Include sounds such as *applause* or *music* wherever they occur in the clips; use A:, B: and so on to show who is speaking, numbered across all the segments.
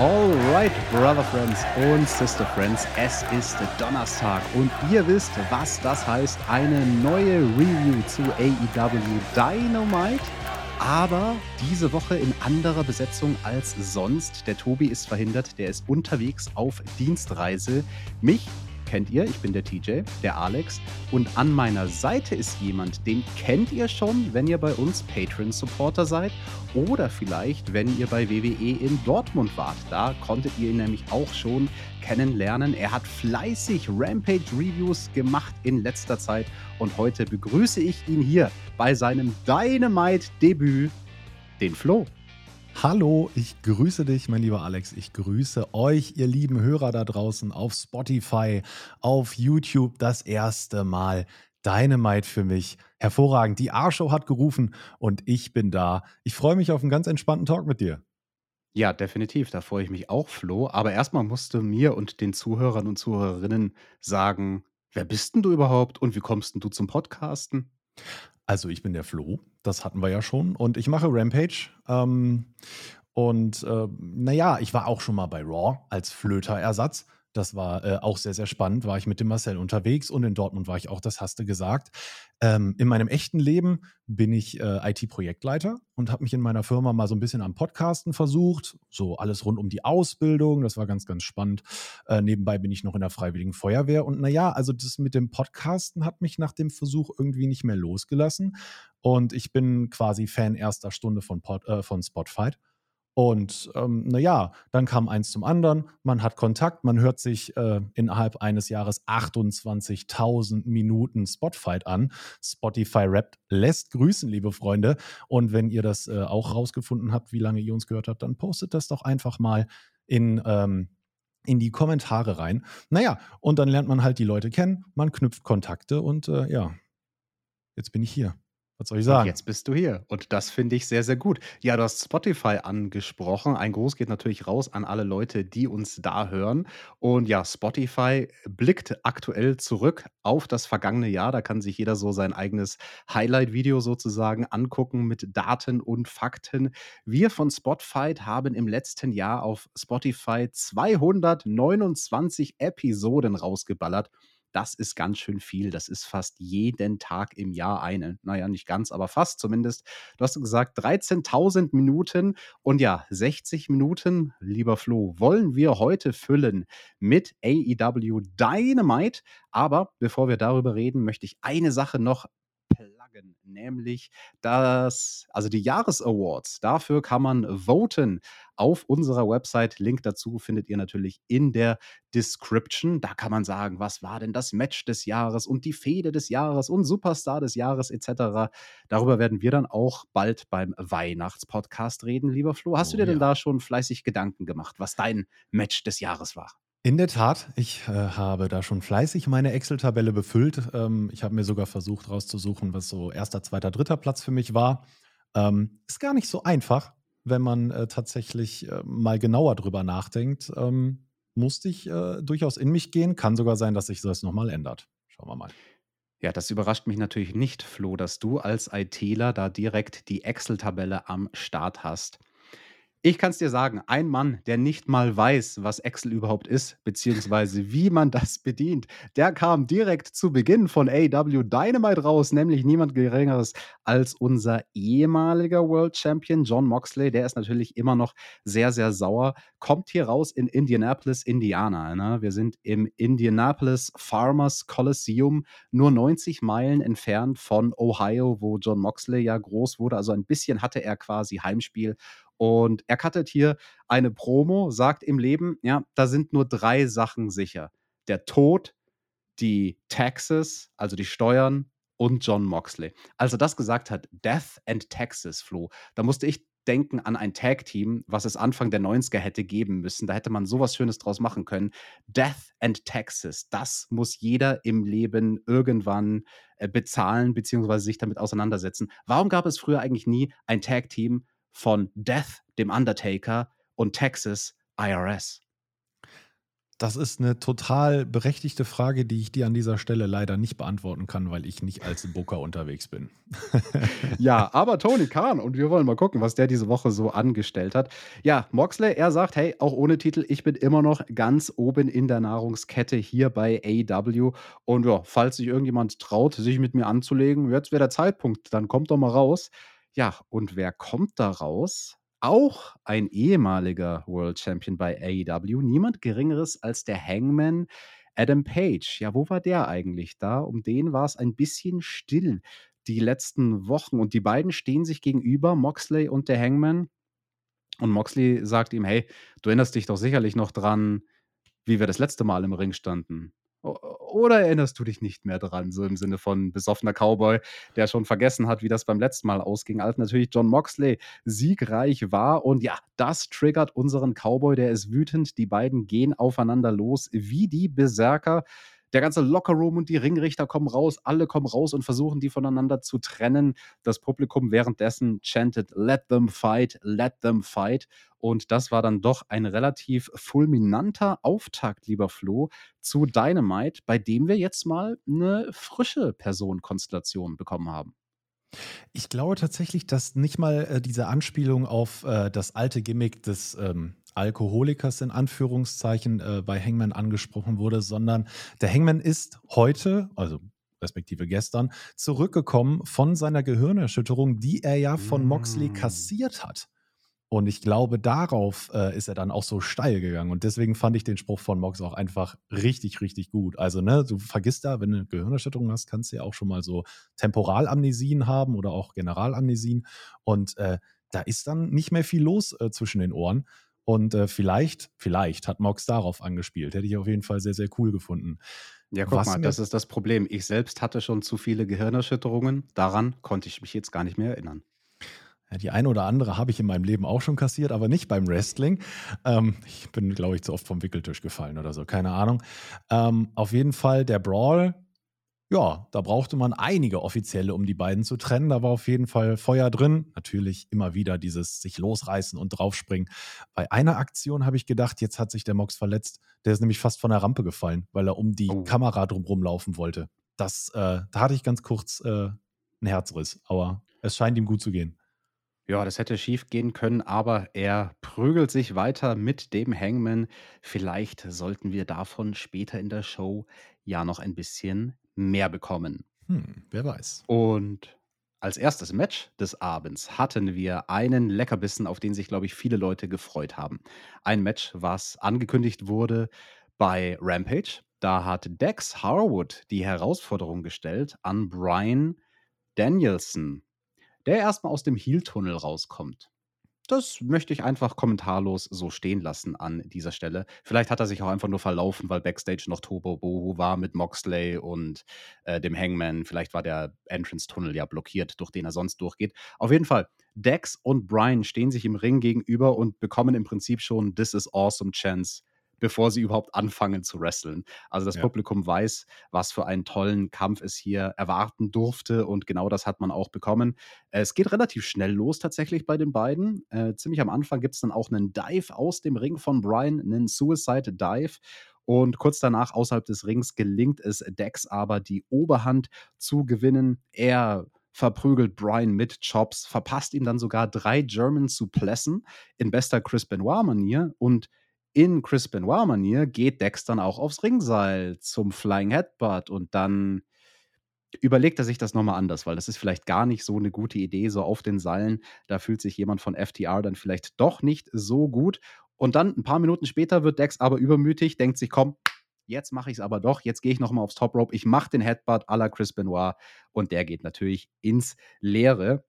A: Alright, Brother Friends und Sister Friends, es ist Donnerstag und ihr wisst, was das heißt. Eine neue Review zu AEW Dynamite. Aber diese Woche in anderer Besetzung als sonst. Der Tobi ist verhindert, der ist unterwegs auf Dienstreise. Mich kennt ihr, ich bin der TJ, der Alex. Und an meiner Seite ist jemand, den kennt ihr schon, wenn ihr bei uns Patreon-Supporter seid. Oder vielleicht, wenn ihr bei WWE in Dortmund wart. Da konntet ihr ihn nämlich auch schon kennenlernen. Er hat fleißig Rampage-Reviews gemacht in letzter Zeit. Und heute begrüße ich ihn hier bei seinem Dynamite-Debüt, den Flo.
B: Hallo, ich grüße dich, mein lieber Alex. Ich grüße euch, ihr lieben Hörer da draußen auf Spotify, auf YouTube. Das erste Mal Dynamite für mich. Hervorragend. Die A-Show hat gerufen und ich bin da. Ich freue mich auf einen ganz entspannten Talk mit dir.
A: Ja, definitiv. Da freue ich mich auch, Flo. Aber erstmal musst du mir und den Zuhörern und Zuhörerinnen sagen, wer bist denn du überhaupt und wie kommst denn du zum Podcasten?
B: Also ich bin der Flo, das hatten wir ja schon. Und ich mache Rampage. Ähm, und äh, naja, ich war auch schon mal bei Raw als Flöterersatz. Das war äh, auch sehr, sehr spannend. War ich mit dem Marcel unterwegs und in Dortmund war ich auch, das hast du gesagt. Ähm, in meinem echten Leben bin ich äh, IT-Projektleiter und habe mich in meiner Firma mal so ein bisschen am Podcasten versucht. So alles rund um die Ausbildung. Das war ganz, ganz spannend. Äh, nebenbei bin ich noch in der Freiwilligen Feuerwehr. Und naja, also das mit dem Podcasten hat mich nach dem Versuch irgendwie nicht mehr losgelassen. Und ich bin quasi Fan erster Stunde von, Pod, äh, von Spotfight. Und ähm, naja, dann kam eins zum anderen, man hat Kontakt, man hört sich äh, innerhalb eines Jahres 28.000 Minuten Spotfight an. Spotify Rap lässt grüßen, liebe Freunde. Und wenn ihr das äh, auch rausgefunden habt, wie lange ihr uns gehört habt, dann postet das doch einfach mal in, ähm, in die Kommentare rein. Naja, und dann lernt man halt die Leute kennen, man knüpft Kontakte und äh, ja, jetzt bin ich hier. Was soll ich sagen?
A: Jetzt bist du hier. Und das finde ich sehr, sehr gut. Ja, du hast Spotify angesprochen. Ein Gruß geht natürlich raus an alle Leute, die uns da hören. Und ja, Spotify blickt aktuell zurück auf das vergangene Jahr. Da kann sich jeder so sein eigenes Highlight-Video sozusagen angucken mit Daten und Fakten. Wir von Spotify haben im letzten Jahr auf Spotify 229 Episoden rausgeballert. Das ist ganz schön viel. Das ist fast jeden Tag im Jahr eine. Naja, nicht ganz, aber fast zumindest. Du hast gesagt, 13.000 Minuten und ja, 60 Minuten, lieber Flo, wollen wir heute füllen mit AEW Dynamite. Aber bevor wir darüber reden, möchte ich eine Sache noch pluggen, nämlich das, also die Jahresawards. Dafür kann man voten auf unserer Website. Link dazu findet ihr natürlich in der Description. Da kann man sagen, was war denn das Match des Jahres und die Fehde des Jahres und Superstar des Jahres etc. Darüber werden wir dann auch bald beim Weihnachtspodcast reden, lieber Flo. Hast oh, du dir ja. denn da schon fleißig Gedanken gemacht, was dein Match des Jahres war?
B: In der Tat, ich äh, habe da schon fleißig meine Excel-Tabelle befüllt. Ähm, ich habe mir sogar versucht rauszusuchen, was so erster, zweiter, dritter Platz für mich war. Ähm, ist gar nicht so einfach, wenn man äh, tatsächlich äh, mal genauer drüber nachdenkt. Ähm, musste ich äh, durchaus in mich gehen. Kann sogar sein, dass sich das nochmal ändert. Schauen wir mal.
A: Ja, das überrascht mich natürlich nicht, Flo, dass du als ITler da direkt die Excel-Tabelle am Start hast. Ich kann es dir sagen, ein Mann, der nicht mal weiß, was Excel überhaupt ist, beziehungsweise wie man das bedient, der kam direkt zu Beginn von AW Dynamite raus, nämlich niemand Geringeres als unser ehemaliger World Champion John Moxley. Der ist natürlich immer noch sehr, sehr sauer. Kommt hier raus in Indianapolis, Indiana. Ne? Wir sind im Indianapolis Farmers Coliseum, nur 90 Meilen entfernt von Ohio, wo John Moxley ja groß wurde. Also ein bisschen hatte er quasi Heimspiel und er cuttet hier eine Promo, sagt im Leben, ja, da sind nur drei Sachen sicher. Der Tod, die Taxes, also die Steuern und John Moxley. Als er das gesagt hat, Death and Taxes, Flo, da musste ich denken an ein Tag-Team, was es Anfang der 90er hätte geben müssen. Da hätte man sowas Schönes draus machen können. Death and Taxes, das muss jeder im Leben irgendwann äh, bezahlen, beziehungsweise sich damit auseinandersetzen. Warum gab es früher eigentlich nie ein Tag-Team von Death, dem Undertaker, und Texas, IRS?
B: Das ist eine total berechtigte Frage, die ich dir an dieser Stelle leider nicht beantworten kann, weil ich nicht als Booker unterwegs bin. *laughs*
A: ja, aber Tony Khan und wir wollen mal gucken, was der diese Woche so angestellt hat. Ja, Moxley, er sagt, hey, auch ohne Titel, ich bin immer noch ganz oben in der Nahrungskette hier bei AW und ja, falls sich irgendjemand traut, sich mit mir anzulegen, jetzt wäre der Zeitpunkt, dann kommt doch mal raus. Ja, und wer kommt da raus? auch ein ehemaliger World Champion bei AEW, niemand Geringeres als der Hangman Adam Page. Ja, wo war der eigentlich da? Um den war es ein bisschen still die letzten Wochen und die beiden stehen sich gegenüber, Moxley und der Hangman. Und Moxley sagt ihm: Hey, du erinnerst dich doch sicherlich noch dran, wie wir das letzte Mal im Ring standen. Oder erinnerst du dich nicht mehr dran, so im Sinne von besoffener Cowboy, der schon vergessen hat, wie das beim letzten Mal ausging, als natürlich John Moxley siegreich war. Und ja, das triggert unseren Cowboy, der ist wütend. Die beiden gehen aufeinander los wie die Berserker. Der ganze Lockerroom und die Ringrichter kommen raus, alle kommen raus und versuchen, die voneinander zu trennen. Das Publikum währenddessen chantet, let them fight, let them fight. Und das war dann doch ein relativ fulminanter Auftakt, lieber Flo, zu Dynamite, bei dem wir jetzt mal eine frische Personenkonstellation bekommen haben.
B: Ich glaube tatsächlich, dass nicht mal äh, diese Anspielung auf äh, das alte Gimmick des ähm, Alkoholikers in Anführungszeichen äh, bei Hangman angesprochen wurde, sondern der Hangman ist heute, also respektive gestern, zurückgekommen von seiner Gehirnerschütterung, die er ja von Moxley mm. kassiert hat. Und ich glaube, darauf äh, ist er dann auch so steil gegangen. Und deswegen fand ich den Spruch von Mox auch einfach richtig, richtig gut. Also, ne, du vergisst da, wenn du eine Gehirnerschütterung hast, kannst du ja auch schon mal so Temporalamnesien haben oder auch Generalamnesien. Und äh, da ist dann nicht mehr viel los äh, zwischen den Ohren. Und äh, vielleicht, vielleicht hat Mox darauf angespielt. Hätte ich auf jeden Fall sehr, sehr cool gefunden.
A: Ja, guck Was mal, das ist das Problem. Ich selbst hatte schon zu viele Gehirnerschütterungen. Daran konnte ich mich jetzt gar nicht mehr erinnern.
B: Ja, die eine oder andere habe ich in meinem Leben auch schon kassiert, aber nicht beim Wrestling. Ähm, ich bin, glaube ich, zu oft vom Wickeltisch gefallen oder so, keine Ahnung. Ähm, auf jeden Fall der Brawl ja, da brauchte man einige Offizielle, um die beiden zu trennen. Da war auf jeden Fall Feuer drin. Natürlich immer wieder dieses sich losreißen und draufspringen. Bei einer Aktion habe ich gedacht, jetzt hat sich der Mox verletzt. Der ist nämlich fast von der Rampe gefallen, weil er um die oh. Kamera drumherum laufen wollte. Das, äh, da hatte ich ganz kurz äh, einen Herzriss, aber es scheint ihm gut zu gehen.
A: Ja, das hätte schief gehen können, aber er prügelt sich weiter mit dem Hangman. Vielleicht sollten wir davon später in der Show ja noch ein bisschen mehr bekommen.
B: Hm, wer weiß.
A: Und als erstes Match des Abends hatten wir einen Leckerbissen, auf den sich, glaube ich, viele Leute gefreut haben. Ein Match, was angekündigt wurde bei Rampage. Da hat Dex Harwood die Herausforderung gestellt an Brian Danielson, der erstmal aus dem Heel-Tunnel rauskommt das möchte ich einfach kommentarlos so stehen lassen an dieser Stelle. Vielleicht hat er sich auch einfach nur verlaufen, weil Backstage noch Tobo Boho war mit Moxley und äh, dem Hangman. Vielleicht war der Entrance-Tunnel ja blockiert, durch den er sonst durchgeht. Auf jeden Fall, Dex und Brian stehen sich im Ring gegenüber und bekommen im Prinzip schon This is Awesome Chance bevor sie überhaupt anfangen zu wresteln. Also das ja. Publikum weiß, was für einen tollen Kampf es hier erwarten durfte und genau das hat man auch bekommen. Es geht relativ schnell los tatsächlich bei den beiden. Äh, ziemlich am Anfang gibt es dann auch einen Dive aus dem Ring von Brian, einen Suicide Dive. Und kurz danach außerhalb des Rings gelingt es Dex aber die Oberhand zu gewinnen. Er verprügelt Brian mit Chops, verpasst ihm dann sogar drei German Suplessen in bester Chris Benoit-Manier und in Chris Benoit-Manier geht Dex dann auch aufs Ringseil zum Flying Headbutt und dann überlegt er sich das nochmal anders, weil das ist vielleicht gar nicht so eine gute Idee, so auf den Seilen. Da fühlt sich jemand von FTR dann vielleicht doch nicht so gut. Und dann ein paar Minuten später wird Dex aber übermütig, denkt sich, komm, jetzt mache ich es aber doch, jetzt gehe ich nochmal aufs Top Rope, ich mache den Headbutt à la Chris Benoit und der geht natürlich ins Leere.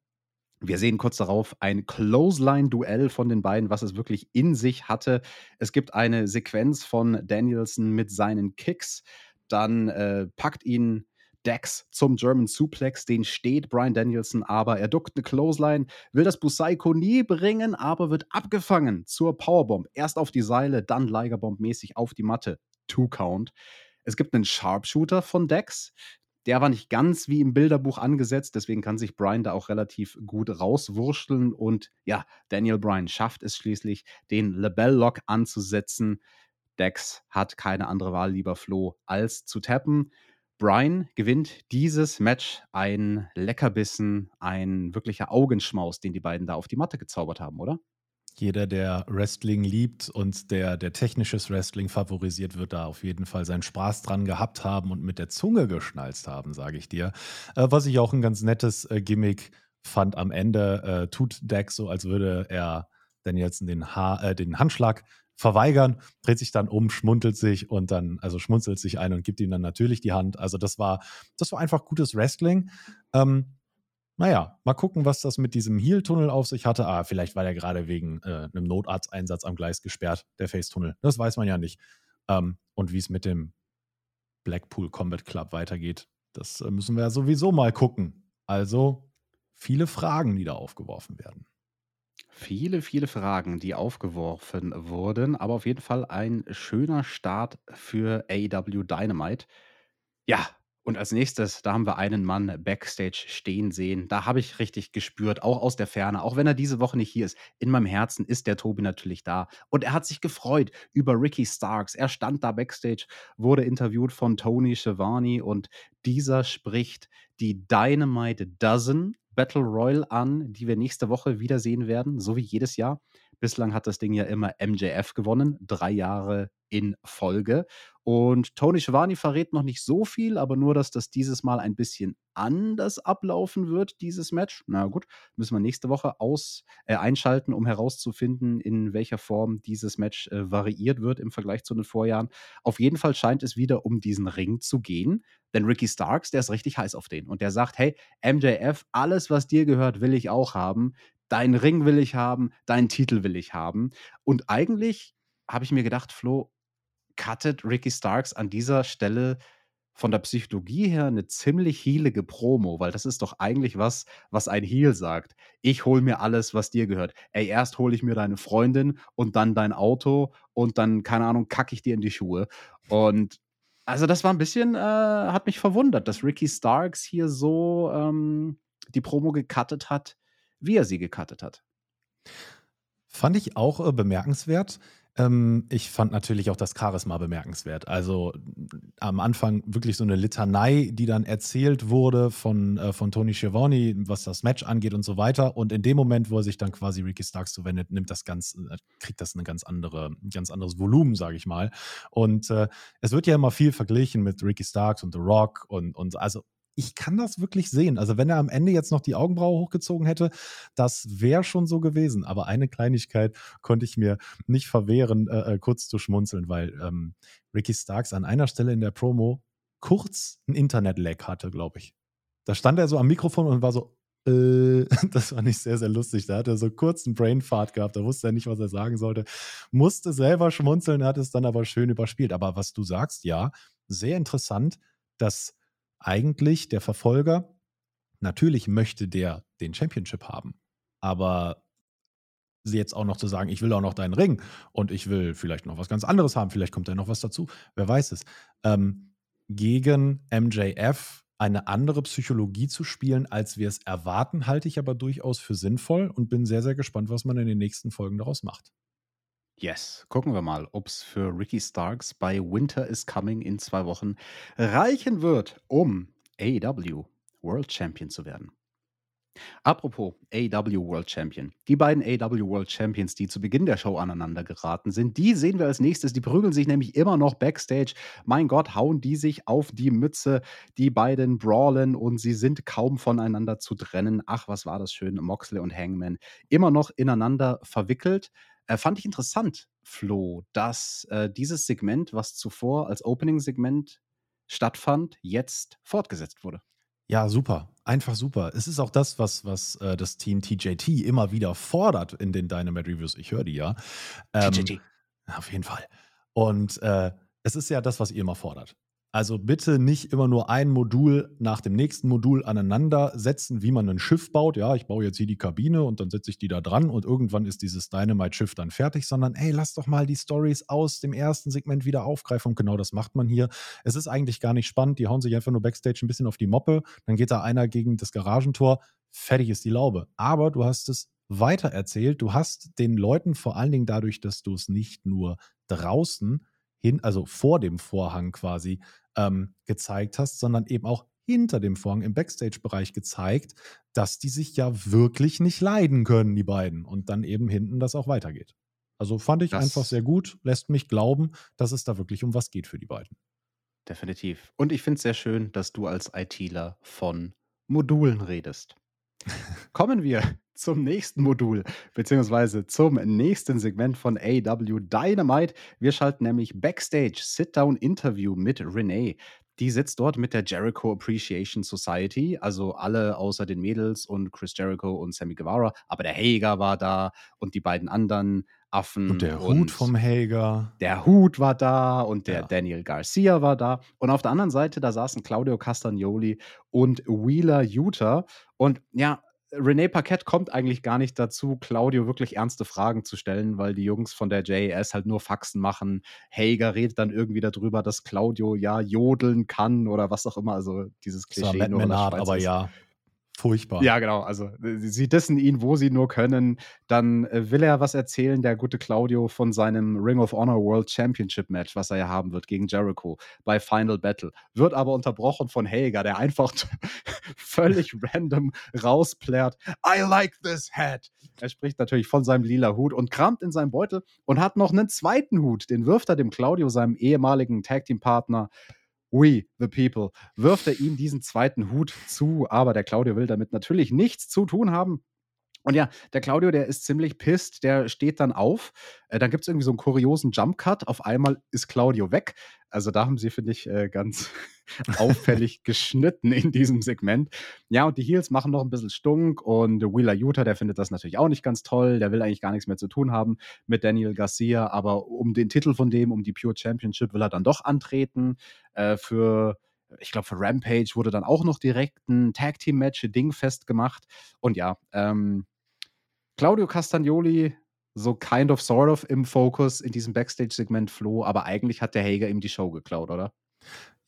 A: Wir sehen kurz darauf ein Clothesline-Duell von den beiden, was es wirklich in sich hatte. Es gibt eine Sequenz von Danielson mit seinen Kicks. Dann äh, packt ihn Dex zum German Suplex. Den steht Brian Danielson, aber er duckt eine Clothesline, will das Busaiko nie bringen, aber wird abgefangen zur Powerbomb. Erst auf die Seile, dann Ligerbomb-mäßig auf die Matte. Two Count. Es gibt einen Sharpshooter von Dex. Der war nicht ganz wie im Bilderbuch angesetzt, deswegen kann sich Brian da auch relativ gut rauswurschteln. Und ja, Daniel Bryan schafft es schließlich, den Lebel-Lock anzusetzen. Dex hat keine andere Wahl, lieber Flo, als zu tappen. Brian gewinnt dieses Match ein Leckerbissen, ein wirklicher Augenschmaus, den die beiden da auf die Matte gezaubert haben, oder?
B: Jeder, der Wrestling liebt und der, der technisches Wrestling favorisiert, wird da auf jeden Fall seinen Spaß dran gehabt haben und mit der Zunge geschnalzt haben, sage ich dir. Äh, was ich auch ein ganz nettes äh, Gimmick fand am Ende, äh, tut Dex so, als würde er Danielson den, ha äh, den Handschlag verweigern, dreht sich dann um, schmunzelt sich und dann, also schmunzelt sich ein und gibt ihm dann natürlich die Hand. Also das war, das war einfach gutes Wrestling. Ähm, naja, mal gucken, was das mit diesem Heel-Tunnel auf sich hatte. Ah, vielleicht war der gerade wegen äh, einem Notarzteinsatz am Gleis gesperrt, der Face-Tunnel. Das weiß man ja nicht. Ähm, und wie es mit dem Blackpool Combat Club weitergeht, das äh, müssen wir ja sowieso mal gucken. Also viele Fragen, die da aufgeworfen werden.
A: Viele, viele Fragen, die aufgeworfen wurden, aber auf jeden Fall ein schöner Start für AEW Dynamite. Ja, und als nächstes, da haben wir einen Mann backstage stehen sehen. Da habe ich richtig gespürt, auch aus der Ferne, auch wenn er diese Woche nicht hier ist. In meinem Herzen ist der Tobi natürlich da. Und er hat sich gefreut über Ricky Starks. Er stand da backstage, wurde interviewt von Tony Schiavone und dieser spricht die Dynamite Dozen Battle Royal an, die wir nächste Woche wiedersehen werden, so wie jedes Jahr. Bislang hat das Ding ja immer MJF gewonnen, drei Jahre in Folge. Und Tony Schiavone verrät noch nicht so viel, aber nur, dass das dieses Mal ein bisschen anders ablaufen wird, dieses Match. Na gut, müssen wir nächste Woche aus, äh, einschalten, um herauszufinden, in welcher Form dieses Match äh, variiert wird im Vergleich zu den Vorjahren. Auf jeden Fall scheint es wieder um diesen Ring zu gehen, denn Ricky Starks, der ist richtig heiß auf den und der sagt, hey, MJF, alles, was dir gehört, will ich auch haben. Deinen Ring will ich haben, deinen Titel will ich haben. Und eigentlich habe ich mir gedacht, Flo, cuttet Ricky Starks an dieser Stelle von der Psychologie her eine ziemlich heelige Promo, weil das ist doch eigentlich was, was ein Heel sagt. Ich hole mir alles, was dir gehört. Ey, erst hole ich mir deine Freundin und dann dein Auto und dann, keine Ahnung, kacke ich dir in die Schuhe. Und also das war ein bisschen, äh, hat mich verwundert, dass Ricky Starks hier so ähm, die Promo gecuttet hat, wie er sie gecuttet hat.
B: Fand ich auch äh, bemerkenswert. Ähm, ich fand natürlich auch das Charisma bemerkenswert. Also am Anfang wirklich so eine Litanei, die dann erzählt wurde von, äh, von Tony Schiavone, was das Match angeht und so weiter. Und in dem Moment, wo er sich dann quasi Ricky Starks zuwendet, nimmt das ganz, äh, kriegt das eine ganz andere, ein ganz anderes Volumen, sage ich mal. Und äh, es wird ja immer viel verglichen mit Ricky Starks und The Rock und, und also ich kann das wirklich sehen. Also wenn er am Ende jetzt noch die Augenbraue hochgezogen hätte, das wäre schon so gewesen. Aber eine Kleinigkeit konnte ich mir nicht verwehren, äh, äh, kurz zu schmunzeln, weil ähm, Ricky Starks an einer Stelle in der Promo kurz ein Internet-Lag hatte, glaube ich. Da stand er so am Mikrofon und war so, äh, *laughs* das war nicht sehr, sehr lustig. Da hat er so kurz einen Brainfart gehabt, da wusste er nicht, was er sagen sollte. Musste selber schmunzeln, hat es dann aber schön überspielt. Aber was du sagst, ja, sehr interessant, dass eigentlich der Verfolger, natürlich möchte der den Championship haben, aber jetzt auch noch zu sagen, ich will auch noch deinen Ring und ich will vielleicht noch was ganz anderes haben, vielleicht kommt da noch was dazu, wer weiß es. Ähm, gegen MJF eine andere Psychologie zu spielen, als wir es erwarten, halte ich aber durchaus für sinnvoll und bin sehr, sehr gespannt, was man in den nächsten Folgen daraus macht.
A: Yes, gucken wir mal, ob es für Ricky Starks bei Winter is Coming in zwei Wochen reichen wird, um AEW World Champion zu werden. Apropos AEW World Champion. Die beiden AEW World Champions, die zu Beginn der Show aneinander geraten sind, die sehen wir als nächstes. Die prügeln sich nämlich immer noch backstage. Mein Gott, hauen die sich auf die Mütze. Die beiden brawlen und sie sind kaum voneinander zu trennen. Ach, was war das schön. Moxley und Hangman immer noch ineinander verwickelt. Äh, fand ich interessant, Flo, dass äh, dieses Segment, was zuvor als Opening-Segment stattfand, jetzt fortgesetzt wurde.
B: Ja, super. Einfach super. Es ist auch das, was, was äh, das Team TJT immer wieder fordert in den Dynamite Reviews. Ich höre die ja. Ähm, TJT. Auf jeden Fall. Und äh, es ist ja das, was ihr immer fordert. Also bitte nicht immer nur ein Modul nach dem nächsten Modul aneinander setzen, wie man ein Schiff baut. Ja, ich baue jetzt hier die Kabine und dann setze ich die da dran und irgendwann ist dieses Dynamite-Schiff dann fertig, sondern ey, lass doch mal die Stories aus dem ersten Segment wieder aufgreifen. Und genau das macht man hier. Es ist eigentlich gar nicht spannend. Die hauen sich einfach nur Backstage ein bisschen auf die Moppe. Dann geht da einer gegen das Garagentor. Fertig ist die Laube. Aber du hast es weiter erzählt. Du hast den Leuten vor allen Dingen dadurch, dass du es nicht nur draußen hin, also vor dem Vorhang quasi ähm, gezeigt hast, sondern eben auch hinter dem Vorhang im Backstage-Bereich gezeigt, dass die sich ja wirklich nicht leiden können, die beiden. Und dann eben hinten das auch weitergeht. Also fand ich das einfach sehr gut, lässt mich glauben, dass es da wirklich um was geht für die beiden.
A: Definitiv. Und ich finde es sehr schön, dass du als ITler von Modulen redest. Kommen wir zum nächsten Modul, beziehungsweise zum nächsten Segment von AW Dynamite. Wir schalten nämlich Backstage Sit-Down Interview mit Renee. Die sitzt dort mit der Jericho Appreciation Society, also alle außer den Mädels und Chris Jericho und Sammy Guevara. Aber der Hager war da und die beiden anderen Affen.
B: Und der Hut vom Hager.
A: Der Hut war da und der ja. Daniel Garcia war da. Und auf der anderen Seite, da saßen Claudio Castagnoli und Wheeler Utah. Und ja, René Paquette kommt eigentlich gar nicht dazu, Claudio wirklich ernste Fragen zu stellen, weil die Jungs von der JAS halt nur Faxen machen. Hager redet dann irgendwie darüber, dass Claudio ja jodeln kann oder was auch immer. Also dieses Klischee.
B: Das war Matt aber ja. Furchtbar.
A: Ja, genau. Also sie dissen ihn, wo sie nur können. Dann äh, will er was erzählen, der gute Claudio, von seinem Ring of Honor World Championship Match, was er ja haben wird gegen Jericho bei Final Battle. Wird aber unterbrochen von Hager, der einfach *laughs* völlig random rausplärt. I like this hat. Er spricht natürlich von seinem lila Hut und kramt in seinem Beutel und hat noch einen zweiten Hut. Den wirft er dem Claudio, seinem ehemaligen Tag Team Partner, We, the people, wirft er ihm diesen zweiten Hut zu, aber der Claudio will damit natürlich nichts zu tun haben. Und ja, der Claudio, der ist ziemlich pisst, der steht dann auf. Äh, dann gibt es irgendwie so einen kuriosen Jump-Cut. Auf einmal ist Claudio weg. Also da haben sie, finde ich, äh, ganz *laughs* auffällig *laughs* geschnitten in diesem Segment. Ja, und die Heels machen noch ein bisschen Stunk und Wheeler Utah, der findet das natürlich auch nicht ganz toll. Der will eigentlich gar nichts mehr zu tun haben mit Daniel Garcia, aber um den Titel von dem, um die Pure Championship, will er dann doch antreten. Äh, für ich glaube, für Rampage wurde dann auch noch direkt ein Tag Team Match Ding festgemacht. Und ja, ähm, Claudio Castagnoli so kind of sort of im Fokus in diesem Backstage-Segment floh, aber eigentlich hat der Hager ihm die Show geklaut, oder?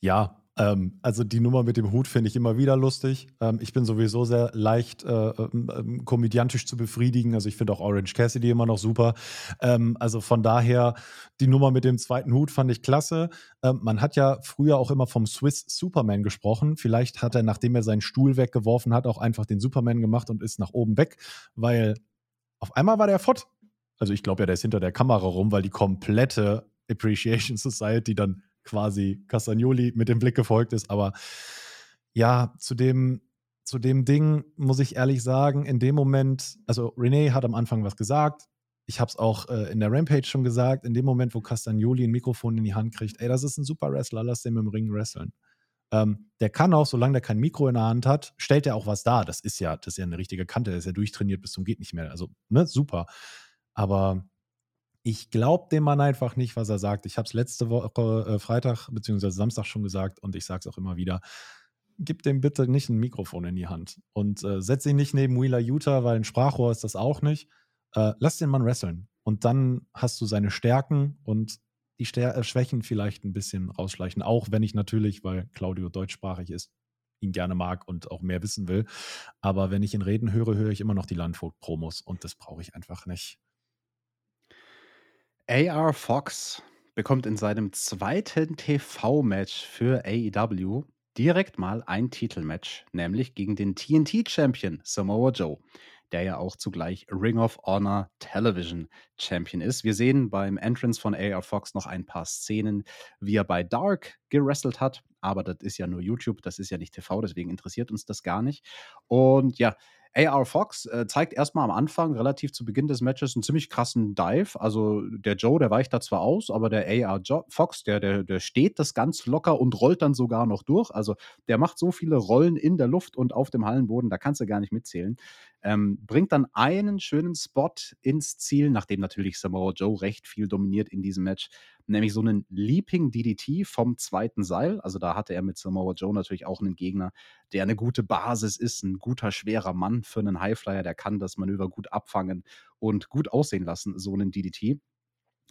B: Ja, ähm, also die Nummer mit dem Hut finde ich immer wieder lustig. Ähm, ich bin sowieso sehr leicht äh, ähm, ähm komödiantisch zu befriedigen. Also ich finde auch Orange Cassidy immer noch super. Ähm, also von daher, die Nummer mit dem zweiten Hut fand ich klasse. Ähm, man hat ja früher auch immer vom Swiss Superman gesprochen. Vielleicht hat er, nachdem er seinen Stuhl weggeworfen hat, auch einfach den Superman gemacht und ist nach oben weg, weil auf einmal war der fort. Also ich glaube ja, der ist hinter der Kamera rum, weil die komplette Appreciation Society dann quasi Castagnoli mit dem Blick gefolgt ist. Aber ja, zu dem, zu dem Ding muss ich ehrlich sagen, in dem Moment, also René hat am Anfang was gesagt. Ich habe es auch äh, in der Rampage schon gesagt. In dem Moment, wo Castagnoli ein Mikrofon in die Hand kriegt, ey, das ist ein super Wrestler, lass den im Ring wresteln. Ähm, der kann auch, solange der kein Mikro in der Hand hat, stellt er auch was dar. Das ist ja, das ist ja eine richtige Kante, der ist ja durchtrainiert bis zum geht nicht mehr. Also, ne, super. Aber ich glaube dem Mann einfach nicht, was er sagt. Ich habe es letzte Woche äh, Freitag bzw. Samstag schon gesagt und ich sage es auch immer wieder. Gib dem bitte nicht ein Mikrofon in die Hand und äh, setz ihn nicht neben Wheeler Utah, weil ein Sprachrohr ist das auch nicht. Äh, lass den Mann wresteln und dann hast du seine Stärken und die äh, Schwächen vielleicht ein bisschen rausschleichen. Auch wenn ich natürlich, weil Claudio deutschsprachig ist, ihn gerne mag und auch mehr wissen will. Aber wenn ich ihn reden höre, höre ich immer noch die Landvogt-Promos und das brauche ich einfach nicht.
A: AR Fox bekommt in seinem zweiten TV-Match für AEW direkt mal ein Titelmatch, nämlich gegen den TNT-Champion Samoa Joe der ja auch zugleich Ring of Honor Television Champion ist. Wir sehen beim Entrance von AR Fox noch ein paar Szenen, wie er bei Dark gerestelt hat, aber das ist ja nur YouTube, das ist ja nicht TV, deswegen interessiert uns das gar nicht. Und ja, AR Fox äh, zeigt erstmal am Anfang, relativ zu Beginn des Matches, einen ziemlich krassen Dive. Also der Joe, der weicht da zwar aus, aber der AR jo Fox, der, der, der steht das ganz locker und rollt dann sogar noch durch. Also der macht so viele Rollen in der Luft und auf dem Hallenboden, da kannst du gar nicht mitzählen. Ähm, bringt dann einen schönen Spot ins Ziel, nachdem natürlich Samoa Joe recht viel dominiert in diesem Match, nämlich so einen Leaping DDT vom zweiten Seil. Also da hatte er mit Samoa Joe natürlich auch einen Gegner, der eine gute Basis ist, ein guter, schwerer Mann für einen Highflyer, der kann das Manöver gut abfangen und gut aussehen lassen, so einen DDT.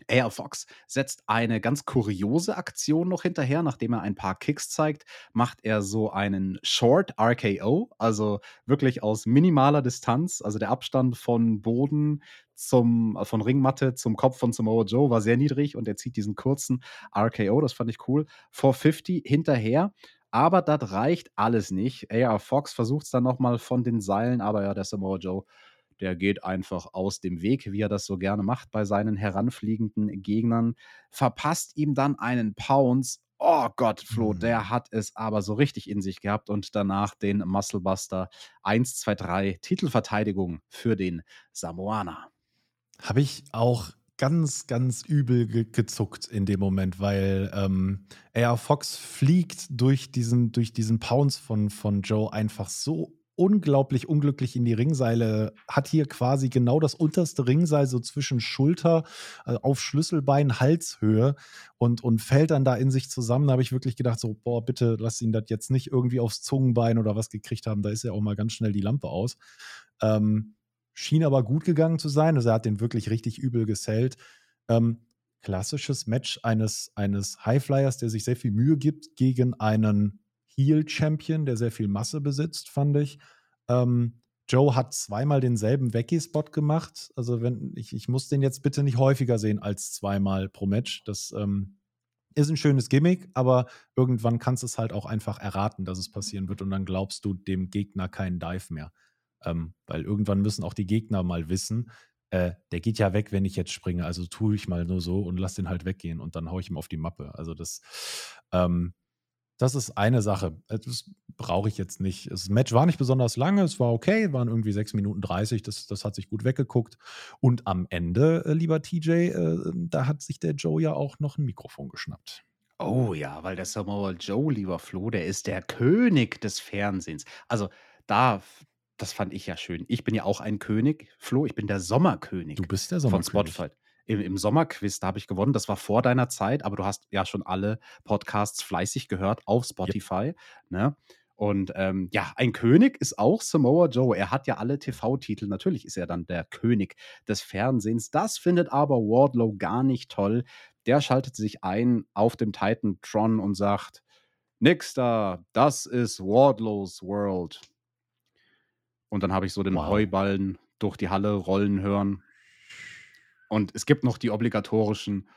A: AR Fox setzt eine ganz kuriose Aktion noch hinterher, nachdem er ein paar Kicks zeigt, macht er so einen Short RKO, also wirklich aus minimaler Distanz, also der Abstand von Boden zum, von Ringmatte zum Kopf von Samoa Joe war sehr niedrig und er zieht diesen kurzen RKO, das fand ich cool, 450 hinterher. Aber das reicht alles nicht. AR Fox versucht es dann nochmal von den Seilen, aber ja, der Samoa Joe der geht einfach aus dem Weg, wie er das so gerne macht bei seinen heranfliegenden Gegnern, verpasst ihm dann einen Pounce. Oh Gott, Flo, mhm. der hat es aber so richtig in sich gehabt und danach den Musclebuster 1, 2, 3 Titelverteidigung für den Samoaner.
B: Habe ich auch ganz, ganz übel ge gezuckt in dem Moment, weil ähm, AR Fox fliegt durch diesen, durch diesen Pounce von, von Joe einfach so unglaublich unglücklich in die Ringseile, hat hier quasi genau das unterste Ringseil so zwischen Schulter also auf Schlüsselbein, Halshöhe und, und fällt dann da in sich zusammen. Da habe ich wirklich gedacht, so, boah, bitte lass ihn das jetzt nicht irgendwie aufs Zungenbein oder was gekriegt haben. Da ist ja auch mal ganz schnell die Lampe aus. Ähm, schien aber gut gegangen zu sein. Also er hat den wirklich richtig übel gesellt. Ähm, klassisches Match eines, eines Highflyers, der sich sehr viel Mühe gibt gegen einen Heel-Champion, der sehr viel Masse besitzt, fand ich. Ähm, Joe hat zweimal denselben Veggie-Spot gemacht. Also, wenn ich, ich muss den jetzt bitte nicht häufiger sehen als zweimal pro Match. Das ähm, ist ein schönes Gimmick, aber irgendwann kannst du es halt auch einfach erraten, dass es passieren wird und dann glaubst du dem Gegner keinen Dive mehr. Ähm, weil irgendwann müssen auch die Gegner mal wissen, äh, der geht ja weg, wenn ich jetzt springe. Also tue ich mal nur so und lass den halt weggehen und dann haue ich ihm auf die Mappe. Also das, ähm, das ist eine Sache. Äh, das brauche ich jetzt nicht. Das Match war nicht besonders lange, es war okay, waren irgendwie 6 Minuten 30, das, das hat sich gut weggeguckt. Und am Ende, äh, lieber TJ, äh, da hat sich der Joe ja auch noch ein Mikrofon geschnappt.
A: Oh ja, weil der Samoa Joe, lieber Flo, der ist der König des Fernsehens. Also da, das fand ich ja schön. Ich bin ja auch ein König, Flo, ich bin der Sommerkönig.
B: Du bist der Sommerkönig.
A: Von Spotify im, im Sommerquiz, da habe ich gewonnen. Das war vor deiner Zeit, aber du hast ja schon alle Podcasts fleißig gehört auf Spotify. Ja. Ne? Und ähm, ja, ein König ist auch Samoa Joe. Er hat ja alle TV-Titel. Natürlich ist er dann der König des Fernsehens. Das findet aber Wardlow gar nicht toll. Der schaltet sich ein auf dem Titan Tron und sagt: Nix da, das ist Wardlows World. Und dann habe ich so den wow. Heuballen durch die Halle rollen hören. Und es gibt noch die obligatorischen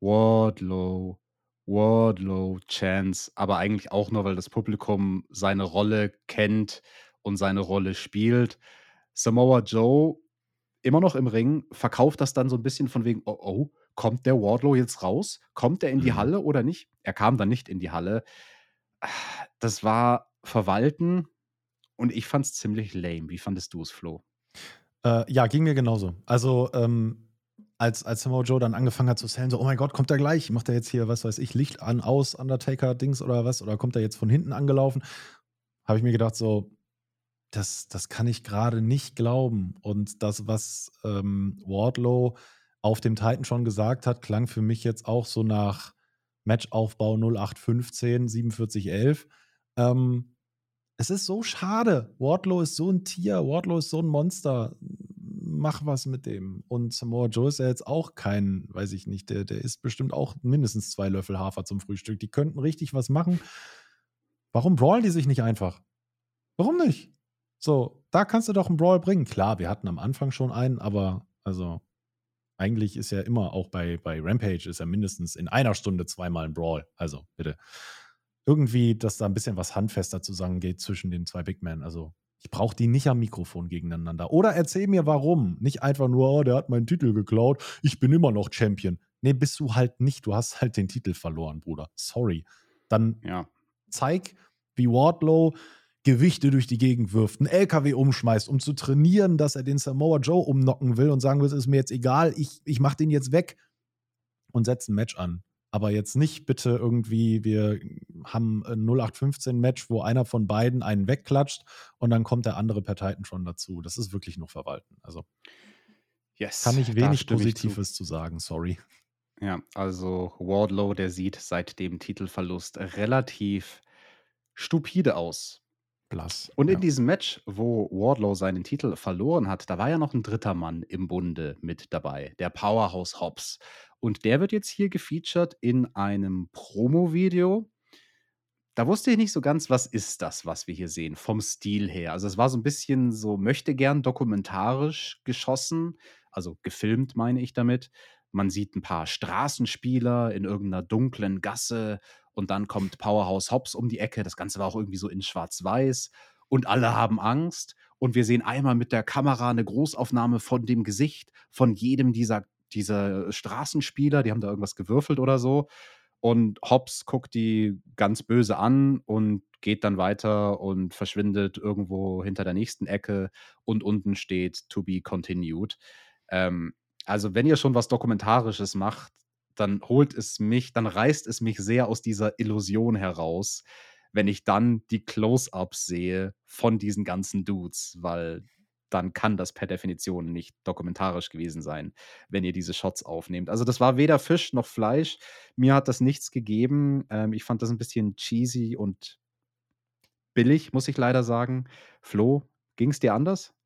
A: Wardlow, Wardlow Chance, aber eigentlich auch nur, weil das Publikum seine Rolle kennt und seine Rolle spielt. Samoa Joe, immer noch im Ring, verkauft das dann so ein bisschen von wegen, oh, oh, kommt der Wardlow jetzt raus? Kommt er in die mhm. Halle oder nicht? Er kam dann nicht in die Halle. Das war Verwalten und ich fand es ziemlich lame. Wie fandest du es, Flo?
B: Äh, ja, ging mir genauso. Also, ähm, als, als Samoa Joe dann angefangen hat zu sellen, so, oh mein Gott, kommt er gleich? Macht er jetzt hier, was weiß ich, Licht an, aus, Undertaker-Dings oder was? Oder kommt er jetzt von hinten angelaufen? Habe ich mir gedacht, so, das, das kann ich gerade nicht glauben. Und das, was ähm, Wardlow auf dem Titan schon gesagt hat, klang für mich jetzt auch so nach Matchaufbau 0815, 4711. Ähm, es ist so schade. Wardlow ist so ein Tier, Wardlow ist so ein Monster mach was mit dem. Und Samoa Joe ist ja jetzt auch kein, weiß ich nicht, der, der isst bestimmt auch mindestens zwei Löffel Hafer zum Frühstück. Die könnten richtig was machen. Warum brawlen die sich nicht einfach? Warum nicht? So, da kannst du doch einen Brawl bringen. Klar, wir hatten am Anfang schon einen, aber also eigentlich ist ja immer auch bei, bei Rampage ist ja mindestens in einer Stunde zweimal ein Brawl. Also bitte. Irgendwie, dass da ein bisschen was handfester zusammengeht zwischen den zwei Big Men. Also ich brauche die nicht am Mikrofon gegeneinander. Oder erzähl mir warum. Nicht einfach nur, oh, der hat meinen Titel geklaut, ich bin immer noch Champion. Nee, bist du halt nicht. Du hast halt den Titel verloren, Bruder. Sorry. Dann ja. zeig, wie Wardlow Gewichte durch die Gegend wirft, einen LKW umschmeißt, um zu trainieren, dass er den Samoa Joe umnocken will und sagen will, es ist mir jetzt egal, ich, ich mach den jetzt weg und setz ein Match an. Aber jetzt nicht bitte irgendwie, wir haben ein 0815-Match, wo einer von beiden einen wegklatscht und dann kommt der andere per Titan schon dazu. Das ist wirklich nur verwalten. Also.
A: Yes.
B: Kann ich wenig
A: stimme ich
B: Positives zu sagen, sorry.
A: Ja, also Wardlow, der sieht seit dem Titelverlust relativ stupide aus.
B: Blass.
A: Und
B: ja.
A: in diesem Match, wo Wardlow seinen Titel verloren hat, da war ja noch ein dritter Mann im Bunde mit dabei, der Powerhouse Hobbs. Und der wird jetzt hier gefeatured in einem Promo-Video. Da wusste ich nicht so ganz, was ist das, was wir hier sehen, vom Stil her. Also es war so ein bisschen so möchte gern dokumentarisch geschossen, also gefilmt meine ich damit. Man sieht ein paar Straßenspieler in irgendeiner dunklen Gasse und dann kommt Powerhouse Hobbs um die Ecke. Das Ganze war auch irgendwie so in Schwarz-Weiß und alle haben Angst. Und wir sehen einmal mit der Kamera eine Großaufnahme von dem Gesicht von jedem dieser, dieser Straßenspieler. Die haben da irgendwas gewürfelt oder so. Und Hobbs guckt die ganz böse an und geht dann weiter und verschwindet irgendwo hinter der nächsten Ecke und unten steht to be continued. Ähm, also, wenn ihr schon was Dokumentarisches macht, dann holt es mich, dann reißt es mich sehr aus dieser Illusion heraus, wenn ich dann die Close-ups sehe von diesen ganzen Dudes, weil dann kann das per Definition nicht dokumentarisch gewesen sein, wenn ihr diese Shots aufnehmt. Also das war weder Fisch noch Fleisch. Mir hat das nichts gegeben. Ähm, ich fand das ein bisschen cheesy und billig, muss ich leider sagen. Flo, ging es dir anders?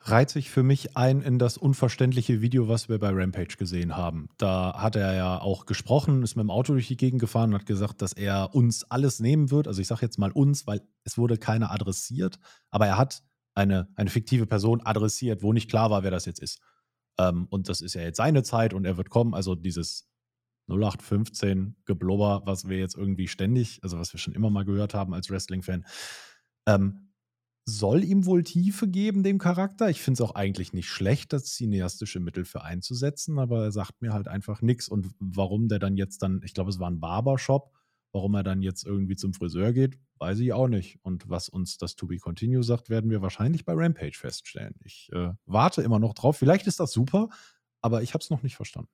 B: reiht sich für mich ein in das unverständliche Video, was wir bei Rampage gesehen haben. Da hat er ja auch gesprochen, ist mit dem Auto durch die Gegend gefahren und hat gesagt, dass er uns alles nehmen wird. Also ich sage jetzt mal uns, weil es wurde keiner adressiert, aber er hat eine, eine fiktive Person adressiert, wo nicht klar war, wer das jetzt ist. Ähm, und das ist ja jetzt seine Zeit und er wird kommen. Also dieses 0815 Geblubber, was wir jetzt irgendwie ständig, also was wir schon immer mal gehört haben als Wrestling-Fan. Ähm, soll ihm wohl Tiefe geben, dem Charakter. Ich finde es auch eigentlich nicht schlecht, das cineastische Mittel für einzusetzen, aber er sagt mir halt einfach nichts. Und warum der dann jetzt dann, ich glaube, es war ein Barbershop, warum er dann jetzt irgendwie zum Friseur geht, weiß ich auch nicht. Und was uns das To Be Continue sagt, werden wir wahrscheinlich bei Rampage feststellen. Ich äh, warte immer noch drauf. Vielleicht ist das super, aber ich habe es noch nicht verstanden.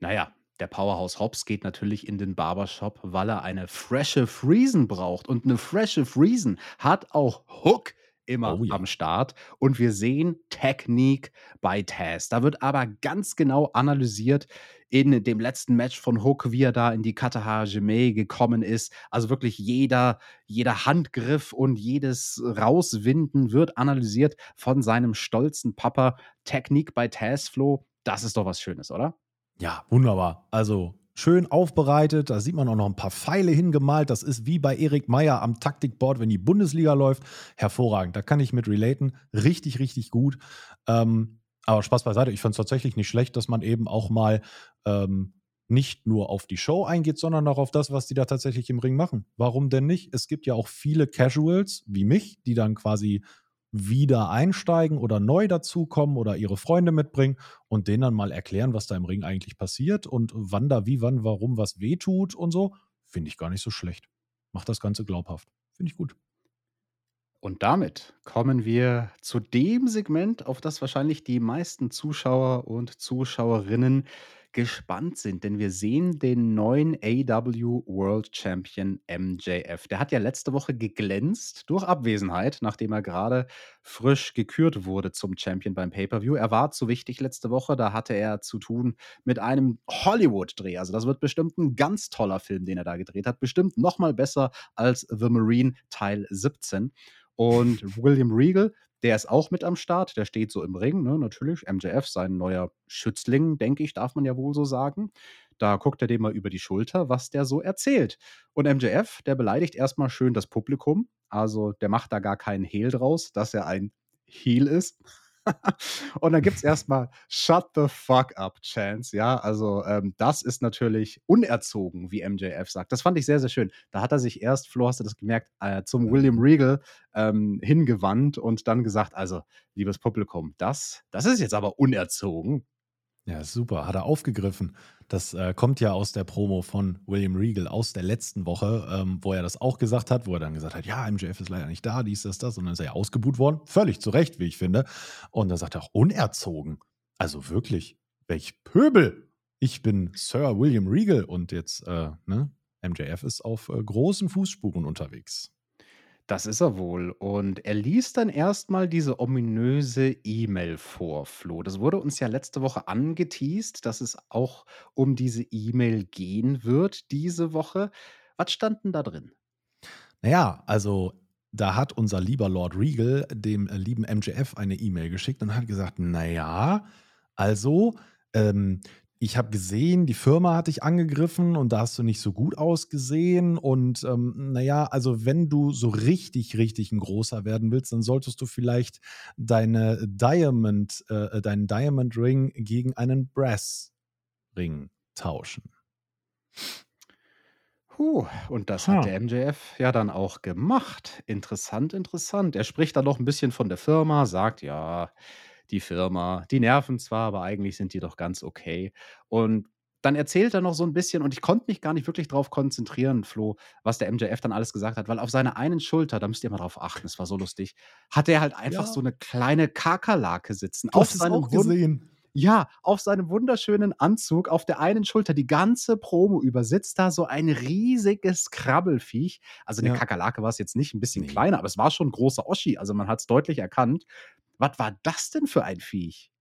A: Naja, der Powerhouse Hobbs geht natürlich in den Barbershop, weil er eine frische Friesen braucht. Und eine frische Friesen hat auch Hook immer
B: Oh ja.
A: am Start. Und wir sehen Technik bei Taz. Da wird aber ganz genau analysiert in dem letzten Match von Hook, wie er da in die Kataha Jime gekommen ist. Also wirklich jeder, jeder Handgriff und jedes Rauswinden wird analysiert von seinem stolzen Papa. Technik bei Taz, Flo, das ist doch was Schönes, oder?
B: Ja, wunderbar. Also schön aufbereitet. Da sieht man auch noch ein paar Pfeile hingemalt. Das ist wie bei Erik Meyer am Taktikboard, wenn die Bundesliga läuft. Hervorragend. Da kann ich mit relaten. Richtig, richtig gut. Ähm, aber Spaß beiseite. Ich fand es tatsächlich nicht schlecht, dass man eben auch mal ähm, nicht nur auf die Show eingeht, sondern auch auf das, was die da tatsächlich im Ring machen. Warum denn nicht? Es gibt ja auch viele Casuals wie mich, die dann quasi wieder einsteigen oder neu dazukommen oder ihre Freunde mitbringen und denen dann mal erklären, was da im Ring eigentlich passiert und wann da wie, wann, warum was wehtut und so, finde ich gar nicht so schlecht. Macht das Ganze glaubhaft. Finde ich gut.
A: Und damit kommen wir zu dem Segment, auf das wahrscheinlich die meisten Zuschauer und Zuschauerinnen gespannt sind, denn wir sehen den neuen AW World Champion MJF. Der hat ja letzte Woche geglänzt durch Abwesenheit, nachdem er gerade frisch gekürt wurde zum Champion beim Pay-per-View. Er war zu wichtig letzte Woche, da hatte er zu tun mit einem Hollywood-Dreh. Also das wird bestimmt ein ganz toller Film, den er da gedreht hat. Bestimmt noch mal besser als The Marine Teil 17. Und William Regal, der ist auch mit am Start. Der steht so im Ring, ne? natürlich. MJF, sein neuer Schützling, denke ich, darf man ja wohl so sagen. Da guckt er dem mal über die Schulter, was der so erzählt. Und MJF, der beleidigt erstmal schön das Publikum. Also der macht da gar keinen Hehl draus, dass er ein Heel ist. Und dann gibt es erstmal Shut the fuck up, Chance. Ja, also ähm, das ist natürlich unerzogen, wie MJF sagt. Das fand ich sehr, sehr schön. Da hat er sich erst, Flo, hast du das gemerkt, äh, zum William Regal ähm, hingewandt und dann gesagt: Also, liebes Publikum, das, das ist jetzt aber unerzogen.
B: Ja, super. Hat er aufgegriffen. Das äh, kommt ja aus der Promo von William Regal aus der letzten Woche, ähm, wo er das auch gesagt hat, wo er dann gesagt hat, ja, MJF ist leider nicht da, dies, das, das. Und dann ist er ja ausgebuht worden. Völlig zu Recht, wie ich finde. Und dann sagt er auch unerzogen. Also wirklich, welch Pöbel. Ich bin Sir William Regal und jetzt, äh, ne, MJF ist auf äh, großen Fußspuren unterwegs.
A: Das ist er wohl. Und er liest dann erstmal diese ominöse E-Mail vor, Flo. Das wurde uns ja letzte Woche angeteased, dass es auch um diese E-Mail gehen wird diese Woche. Was stand denn da drin?
B: Naja, also da hat unser lieber Lord Regal dem äh, lieben MJF eine E-Mail geschickt und hat gesagt, naja, also ähm, ich habe gesehen, die Firma hat dich angegriffen und da hast du nicht so gut ausgesehen. Und ähm, naja, also wenn du so richtig, richtig ein großer werden willst, dann solltest du vielleicht deine Diamond, äh, deinen Diamond Ring gegen einen Brass Ring tauschen.
A: Puh, und das
B: Ha.
A: hat der MJF ja dann auch gemacht. Interessant, interessant. Er spricht dann noch ein bisschen von der Firma, sagt, ja, die Firma, die nerven zwar, aber eigentlich sind die doch ganz okay. Und dann erzählt er noch so ein bisschen, und ich konnte mich gar nicht wirklich drauf konzentrieren, Flo, was der MJF dann alles gesagt hat, weil auf seiner einen Schulter, da müsst ihr mal drauf achten, es war so lustig, hat er halt einfach
B: Ja.
A: so eine kleine Kakerlake sitzen.
B: Du
A: Auf
B: hast
A: seinem
B: auch gesehen.
A: Ja, auf seinem wunderschönen Anzug, auf der einen Schulter, die ganze Promo über sitzt da so ein riesiges Krabbelfiech. Also eine
B: Ja.
A: Kakerlake war es jetzt nicht, ein bisschen
B: Nee.
A: kleiner, aber es war schon ein großer Oschi. Also man hat es deutlich erkannt. Was war das denn für ein Viech?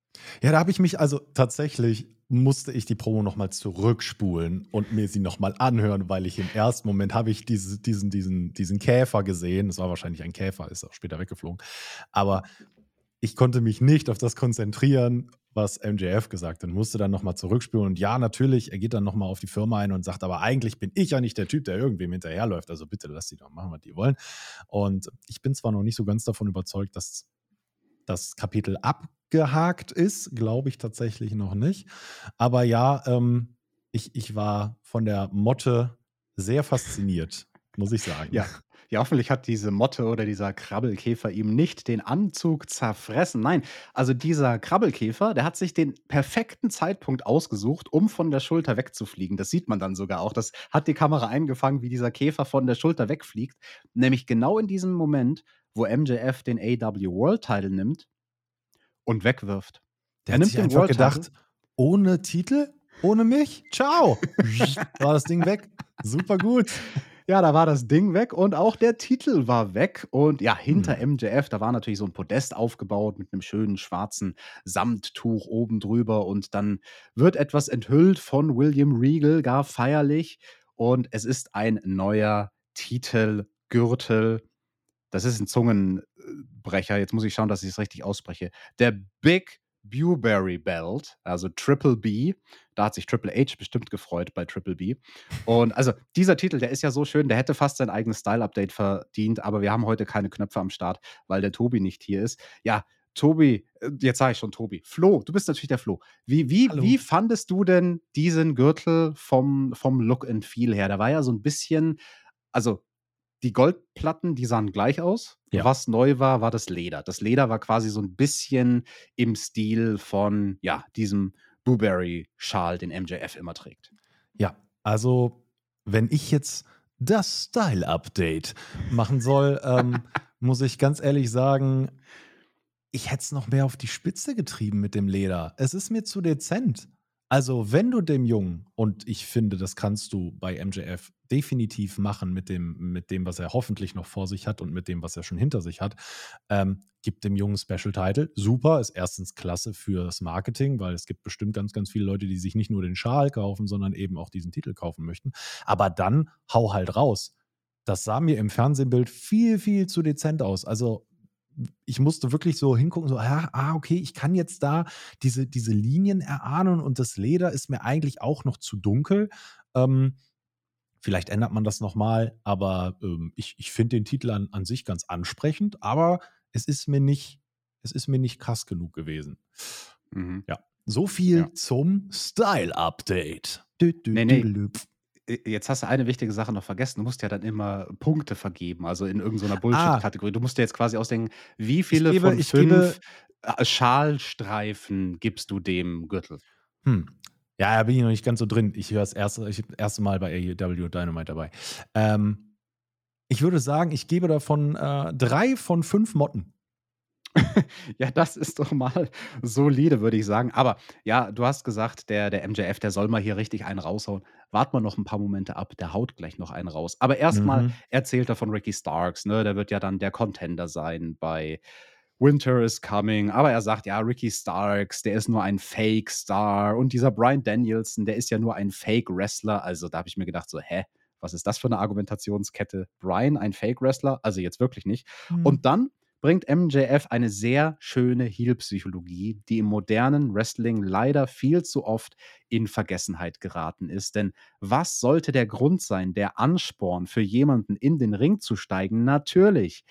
B: Ja, da habe ich mich also tatsächlich musste ich die Promo nochmal zurückspulen und mir sie nochmal anhören, weil ich im ersten Moment habe ich diese, diesen, diesen, diesen Käfer gesehen. Das war wahrscheinlich ein Käfer, ist auch später weggeflogen. Aber ich konnte mich nicht auf das konzentrieren, was MJF gesagt hat. Musste dann nochmal zurückspulen. Und ja, natürlich, er geht dann nochmal auf die Firma ein und sagt, aber eigentlich bin ich ja nicht der Typ, der irgendwem hinterherläuft. Also bitte lass die doch machen, was die wollen. Und ich bin zwar noch nicht so ganz davon überzeugt, dass das Kapitel abgehakt ist, glaube ich tatsächlich noch nicht. Aber ja, ähm, ich, ich war von der Motte sehr fasziniert, muss ich sagen.
A: Ja. Ja, hoffentlich hat diese Motte oder dieser Krabbelkäfer ihm nicht den Anzug zerfressen. Nein, also dieser Krabbelkäfer, der hat sich den perfekten Zeitpunkt ausgesucht, um von der Schulter wegzufliegen. Das sieht man dann sogar auch. Das hat die Kamera eingefangen, wie dieser Käfer von der Schulter wegfliegt. Nämlich genau in diesem Moment, wo MJF den AW World Title nimmt und wegwirft.
B: Der
A: Er
B: hat
A: nimmt
B: sich
A: den
B: einfach
A: World
B: gedacht, ohne Titel, ohne mich, ciao. *laughs* war das Ding weg. Super gut.
A: Ja, da war das Ding weg und auch der Titel war weg. Und ja, hinter
B: Hm.
A: MJF, da war natürlich so ein Podest aufgebaut mit einem schönen schwarzen Samttuch oben drüber. Und dann wird etwas enthüllt von William Regal, gar feierlich. Und es ist ein neuer Titelgürtel. Das ist ein Zungenbrecher. Jetzt muss ich schauen, dass ich es richtig ausspreche. Der Big Bewberry Belt, also Triple B. Da hat sich Triple H bestimmt gefreut bei Triple B. Und also dieser Titel, der ist ja so schön, der hätte fast sein eigenes Style-Update verdient, aber wir haben heute keine Knöpfe am Start, weil der Tobi nicht hier ist. Ja, Tobi, äh, jetzt sage ich schon Tobi. Flo, du bist natürlich der Flo. Wie, wie,
B: Hallo.
A: wie fandest du denn diesen Gürtel vom, vom Look and Feel her? Da war ja so ein bisschen, also die Goldplatten, die sahen gleich aus.
B: Ja.
A: Was neu war, war das Leder. Das Leder war quasi so ein bisschen im Stil von, ja, diesem Blueberry-Schal, den MJF immer trägt.
B: Ja, also wenn ich jetzt das Style-Update machen soll, ähm, *laughs* muss ich ganz ehrlich sagen, ich hätte es noch mehr auf die Spitze getrieben mit dem Leder. Es ist mir zu dezent. Also, wenn du dem Jungen, und ich finde, das kannst du bei MJF definitiv machen mit dem, mit dem, was er hoffentlich noch vor sich hat und mit dem, was er schon hinter sich hat, ähm, gib dem Jungen Special Title. Super, ist erstens klasse fürs Marketing, weil es gibt bestimmt ganz, ganz viele Leute, die sich nicht nur den Schal kaufen, sondern eben auch diesen Titel kaufen möchten. Aber dann hau halt raus. Das sah mir im Fernsehbild viel, viel zu dezent aus. Also ich musste wirklich so hingucken, so, ah, ah, okay, ich kann jetzt da diese, diese Linien erahnen und das Leder ist mir eigentlich auch noch zu dunkel. Ähm, vielleicht ändert man das nochmal, aber ähm, ich, ich finde den Titel an, an sich ganz ansprechend, aber es ist mir nicht, es ist mir nicht krass genug gewesen.
A: Mhm.
B: So viel
A: Ja.
B: zum Style-Update.
A: Nee, nee. Jetzt hast du eine wichtige Sache noch vergessen. Du musst ja dann immer Punkte vergeben, also in irgendeiner
B: Ah.
A: Bullshit-Kategorie. Du musst dir jetzt quasi ausdenken, wie viele
B: gebe-
A: von
B: ich
A: fünf
B: gebe-
A: äh, Schalstreifen gibst du dem Gürtel?
B: Hm. Ja, da bin ich noch nicht ganz so drin. Ich höre das erste, ich, das erste Mal bei AEW Dynamite dabei. Ähm, ich würde sagen, ich gebe davon äh, drei von fünf Motten. *laughs*
A: Ja, das ist doch mal solide, würde ich sagen. Aber ja, du hast gesagt, der, der MJF, der soll mal hier richtig einen raushauen. Wart mal noch ein paar Momente ab, der haut gleich noch einen raus. Aber erstmal
B: Mhm.
A: erzählt er von Ricky Starks, ne? Der wird ja dann der Contender sein bei Winter is Coming. Aber er sagt, ja, Ricky Starks, der ist nur ein Fake-Star. Und dieser Brian Danielson, der ist ja nur ein Fake-Wrestler. Also da habe ich mir gedacht, so, hä? Was ist das für eine Argumentationskette? Brian, ein Fake-Wrestler? Also jetzt wirklich nicht.
B: Mhm.
A: Und dann bringt MJF eine sehr schöne Heel-Psychologie, die im modernen Wrestling leider viel zu oft in Vergessenheit geraten ist. Denn was sollte der Grund sein, der Ansporn für jemanden in den Ring zu steigen? Natürlich.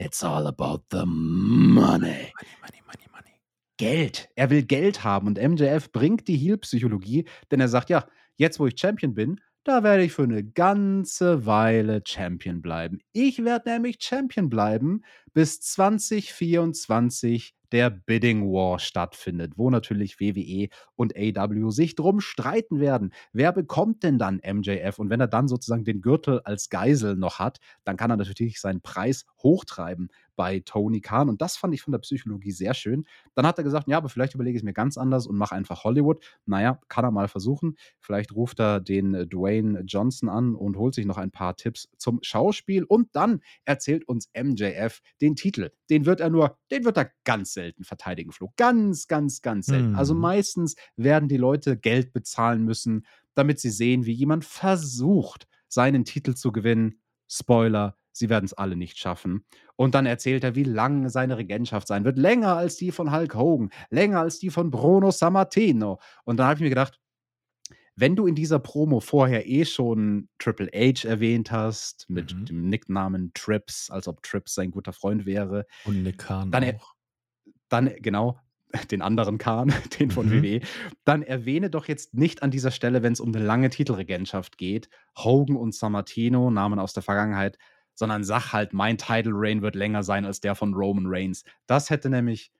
A: It's all about the money.
B: Money, money, money, money.
A: Geld. Er will Geld haben und MJF bringt die Heel-Psychologie, denn er sagt, ja, jetzt wo ich Champion bin, da werde ich für eine ganze Weile Champion bleiben. Ich werde nämlich Champion bleiben, bis 2024 der Bidding War stattfindet, wo natürlich WWE und AW sich drum streiten werden. Wer bekommt denn dann MJF? Und wenn er dann sozusagen den Gürtel als Geisel noch hat, dann kann er natürlich seinen Preis hochtreiben bei Tony Khan. Und das fand ich von der Psychologie sehr schön. Dann hat er gesagt, ja, aber vielleicht überlege ich es mir ganz anders und mache einfach Hollywood. Naja, kann er mal versuchen. Vielleicht ruft er den äh, Dwayne Johnson an und holt sich noch ein paar Tipps zum Schauspiel. Und dann erzählt uns MJF den Titel. Den wird er nur, den wird er ganz selten verteidigen, Flo. Ganz, ganz, ganz selten. Also
B: Mhm.
A: meistens werden die Leute Geld bezahlen müssen, damit sie sehen, wie jemand versucht, seinen Titel zu gewinnen. Spoiler, sie werden es alle nicht schaffen. Und dann erzählt er, wie lang seine Regentschaft sein wird. Länger als die von Hulk Hogan, länger als die von Bruno Sammartino. Und dann habe ich mir gedacht, wenn du in dieser Promo vorher eh schon Triple H erwähnt hast, mit
B: Mhm.
A: dem Nicknamen Trips, als ob Trips sein guter Freund wäre,
B: Und Nick Khan
A: Dann
B: auch.
A: dann genau *laughs* den anderen Kahn, *laughs* den von
B: Mhm.
A: WWE, dann erwähne doch jetzt nicht an dieser Stelle, wenn es um eine lange Titelregentschaft geht, Hogan und Sammartino, Namen aus der Vergangenheit, sondern sag halt, mein Title Reign wird länger sein als der von Roman Reigns. Das hätte nämlich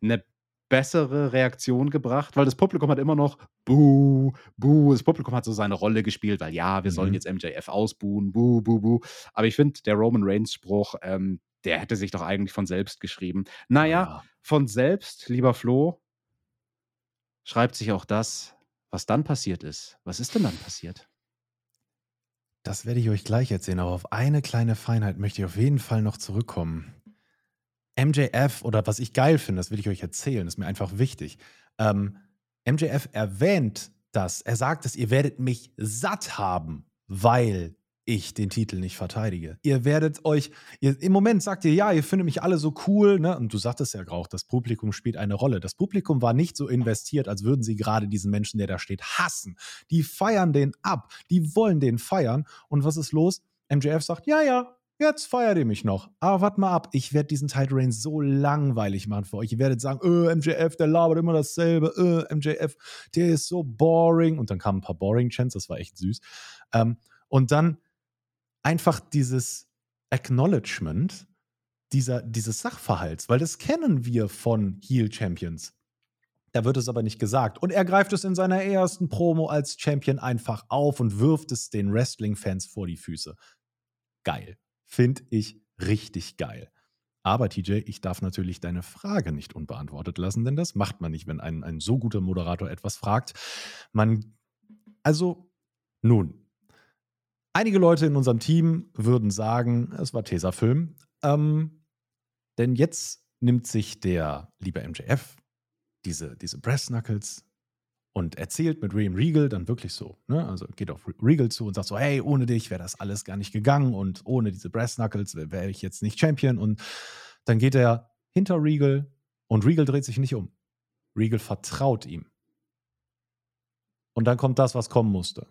A: eine bessere Reaktion gebracht, weil das Publikum hat immer noch Buh, Buh. Das Publikum hat so seine Rolle gespielt, weil ja, wir sollen
B: Mhm.
A: jetzt MJF ausbuhen, Buh, Buh, Buh. Aber ich finde, der Roman Reigns-Spruch, ähm, der hätte sich doch eigentlich von selbst geschrieben. Naja,
B: Ja.
A: von selbst, lieber Flo, schreibt sich auch das, was dann passiert ist. Was ist denn dann passiert?
B: Das werde ich euch gleich erzählen, aber auf eine kleine Feinheit möchte ich auf jeden Fall noch zurückkommen. MJF oder was ich geil finde, das will ich euch erzählen, ist mir einfach wichtig. Ähm, MJF erwähnt das, er sagt es, ihr werdet mich satt haben, weil ich den Titel nicht verteidige. Ihr werdet euch, ihr, im Moment sagt ihr, ja, ihr findet mich alle so cool, ne? Und du sagtest ja auch, das Publikum spielt eine Rolle. Das Publikum war nicht so investiert, als würden sie gerade diesen Menschen, der da steht, hassen. Die feiern den ab, die wollen den feiern. Und was ist los? MJF sagt, ja, ja, jetzt feiert ihr mich noch. Aber wart mal ab, ich werde diesen Title Reign so langweilig machen für euch. Ihr werdet sagen, äh, MJF, der labert immer dasselbe, äh, MJF, der ist so boring. Und dann kamen ein paar boring Chants, das war echt süß. Ähm, und dann einfach dieses Acknowledgement dieser, dieses Sachverhalts, weil das kennen wir von Heel Champions. Da wird es aber nicht gesagt. Und er greift es in seiner ersten Promo als Champion einfach auf und wirft es den Wrestling-Fans vor die Füße. Geil. Finde ich richtig geil. Aber TJ, ich darf natürlich deine Frage nicht unbeantwortet lassen, denn das macht man nicht, wenn ein, ein so guter Moderator etwas fragt. Man, also, nun, einige Leute in unserem Team würden sagen, es war Tesafilm. Ähm, denn jetzt nimmt sich der liebe MJF diese, diese Brass Knuckles und erzählt mit William Regal dann wirklich so, ne? Also geht auf Regal zu und sagt so, hey, ohne dich wäre das alles gar nicht gegangen und ohne diese Brass Knuckles wäre wär ich jetzt nicht Champion. Und dann geht er hinter Regal und Regal dreht sich nicht um. Regal vertraut ihm. Und dann kommt das, was kommen musste.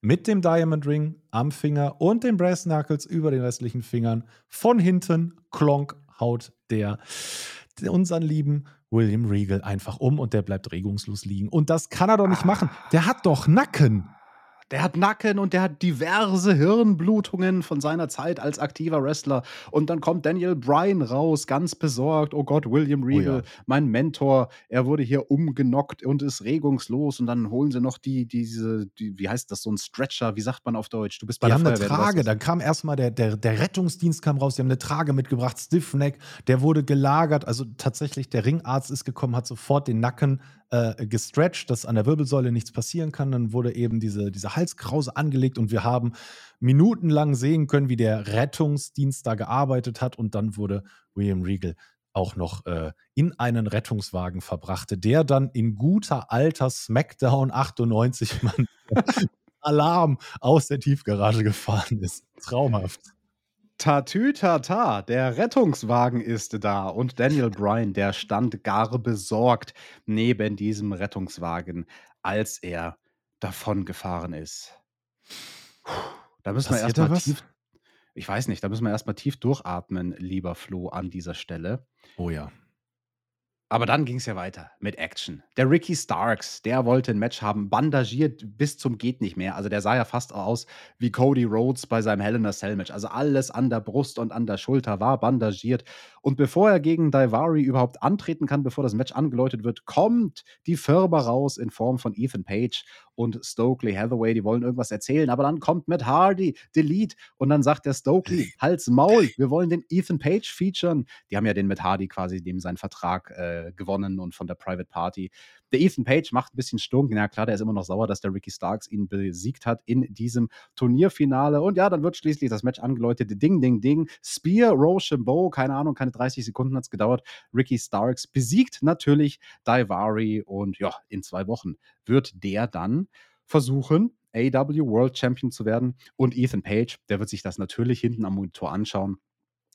B: Mit dem Diamond Ring am Finger und den Brass Knuckles über den restlichen Fingern. Von hinten, klonk, haut der unseren lieben William Regal einfach um und der bleibt regungslos liegen. Und das kann er doch nicht machen. Der hat doch Nacken.
A: Der hat Nacken und der hat diverse Hirnblutungen von seiner Zeit als aktiver Wrestler. Und dann kommt Daniel Bryan raus, ganz besorgt. Oh Gott, William Regal, oh ja. mein Mentor, er wurde hier umgenockt und ist regungslos. Und dann holen sie noch die, diese, die, wie heißt das, so ein Stretcher, wie sagt man auf Deutsch?
B: Du bist bei die der haben eine Trage, dann kam erstmal der, der, der Rettungsdienst kam raus, die haben eine Trage mitgebracht, Stiffneck, der wurde gelagert. Also tatsächlich, der Ringarzt ist gekommen, hat sofort den Nacken äh, gestretched, dass an der Wirbelsäule nichts passieren kann. Dann wurde eben diese, diese Halskrause angelegt und wir haben minutenlang sehen können, wie der Rettungsdienst da gearbeitet hat. Und dann wurde William Regal auch noch äh, in einen Rettungswagen verbrachte, der dann in guter alter SmackDown 98 *laughs* Mann Alarm aus der Tiefgarage gefahren ist. Traumhaft.
A: Tatütata, der Rettungswagen ist da und Daniel Bryan, der stand gar besorgt neben diesem Rettungswagen, als er davongefahren ist. Da müssen wir erstmal tief. Ich weiß nicht, da müssen wir erstmal tief durchatmen, lieber Flo, an dieser Stelle.
B: Oh ja.
A: Aber dann ging es ja weiter mit Action. Der Ricky Starks, der wollte ein Match haben, bandagiert bis zum geht nicht mehr. Also der sah ja fast aus wie Cody Rhodes bei seinem Hell in a Cell Match. Also alles an der Brust und an der Schulter war bandagiert. Und bevor er gegen Daivari überhaupt antreten kann, bevor das Match angeläutet wird, kommt die Firma raus in Form von Ethan Page und Stokely Hathaway, die wollen irgendwas erzählen, aber dann kommt Matt Hardy, Delete, und dann sagt der Stokely, *laughs* Hals Maul, wir wollen den Ethan Page featuren. Die haben ja den Matt Hardy quasi dem seinen Vertrag äh, gewonnen und von der Private Party. Der Ethan Page macht ein bisschen Stunk. Na klar, der ist immer noch sauer, dass der Ricky Starks ihn besiegt hat in diesem Turnierfinale. Und ja, dann wird schließlich das Match angeläutet. Ding, ding, ding. Spear, Rochambeau, keine Ahnung, keine 30 Sekunden hat es gedauert. Ricky Starks besiegt natürlich Daivari und ja, in zwei Wochen wird der dann versuchen, AW World Champion zu werden. Und Ethan Page, der wird sich das natürlich hinten am Monitor anschauen.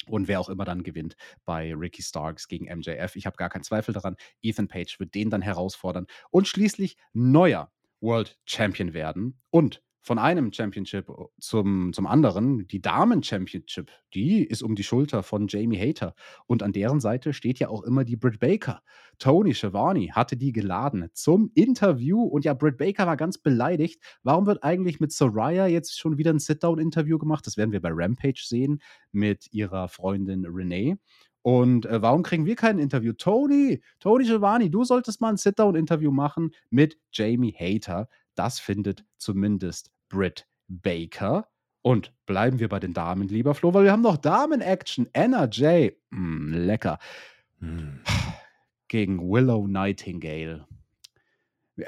A: Und wer auch immer dann gewinnt bei Ricky Starks gegen MJF. Ich habe gar keinen Zweifel daran. Ethan Page wird den dann herausfordern und schließlich neuer World Champion werden. Und von einem Championship äh, zum, zum anderen. Die Damen-Championship, die ist um die Schulter von Jamie Hater. Und an deren Seite steht ja auch immer die Britt Baker. Tony Schiavone hatte die geladen zum Interview. Und ja, Britt Baker war ganz beleidigt. Warum wird eigentlich mit Soraya jetzt schon wieder ein Sit-Down-Interview gemacht? Das werden wir bei Rampage sehen mit ihrer Freundin Renee. Und äh, warum kriegen wir kein Interview? Tony, Tony Giovanni, du solltest mal ein Sit-Down-Interview machen mit Jamie Hater. Das findet zumindest Britt Baker. Und bleiben wir bei den Damen, lieber Flo, weil wir haben noch Damen-Action. Anna J. Mm, lecker. Mm. Gegen Willow Nightingale.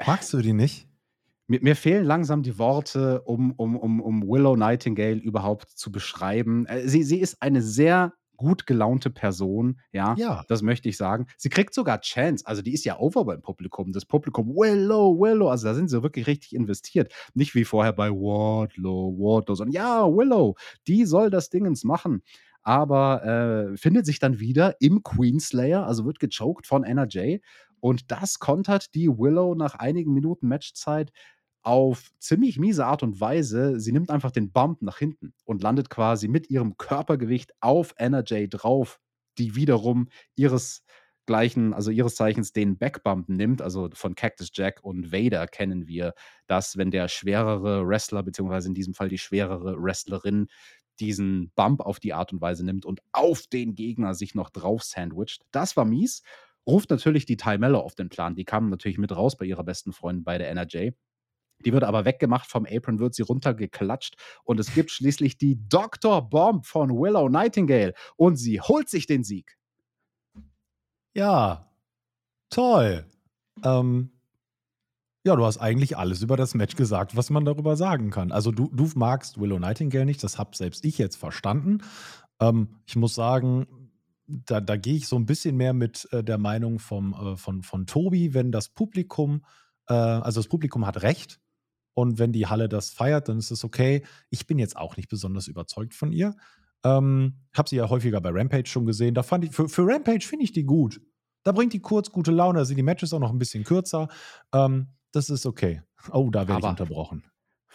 B: Magst du die nicht?
A: Mir, mir, fehlen langsam die Worte, um, um, um, um Willow Nightingale überhaupt zu beschreiben. Äh, sie, sie ist eine sehr gut gelaunte Person, ja, ja, das möchte ich sagen. Sie kriegt sogar Chance, also die ist ja over beim Publikum. Das Publikum, Willow, Willow, also da sind sie wirklich richtig investiert. Nicht wie vorher bei Wardlow, Wardlow, sondern ja, Willow, die soll das Dingens machen. Aber äh, findet sich dann wieder im Queenslayer, also wird gechoked von NRJ. Und das kontert die Willow nach einigen Minuten Matchzeit auf ziemlich miese Art und Weise. Sie nimmt einfach den Bump nach hinten und landet quasi mit ihrem Körpergewicht auf NRJ drauf, die wiederum ihresgleichen, also ihres Zeichens den Backbump nimmt. Also von Cactus Jack und Vader kennen wir dass wenn der schwerere Wrestler, beziehungsweise in diesem Fall die schwerere Wrestlerin, diesen Bump auf die Art und Weise nimmt und auf den Gegner sich noch drauf sandwicht. Das war mies. Ruft natürlich die Ty Mello auf den Plan. Die kam natürlich mit raus bei ihrer besten Freundin bei der NRJ. Die wird aber weggemacht vom Apron, wird sie runtergeklatscht und es gibt schließlich die Dr. Bomb von Willow Nightingale und sie holt sich den Sieg.
B: Ja, toll. Ähm, ja, du hast eigentlich alles über das Match gesagt, was man darüber sagen kann. Also du, du magst Willow Nightingale nicht, das habe selbst ich jetzt verstanden. Ähm, ich muss sagen, da, da gehe ich so ein bisschen mehr mit äh, der Meinung vom, äh, von, von Tobi, wenn das Publikum, äh, also das Publikum hat recht, und wenn die Halle das feiert, dann ist es okay. Ich bin jetzt auch nicht besonders überzeugt von ihr. Ähm, habe sie ja häufiger bei Rampage schon gesehen. Da fand ich, für, für Rampage finde ich die gut. Da bringt die kurz gute Laune. Da sind die Matches auch noch ein bisschen kürzer. Ähm, das ist okay. Oh, da werde ich unterbrochen.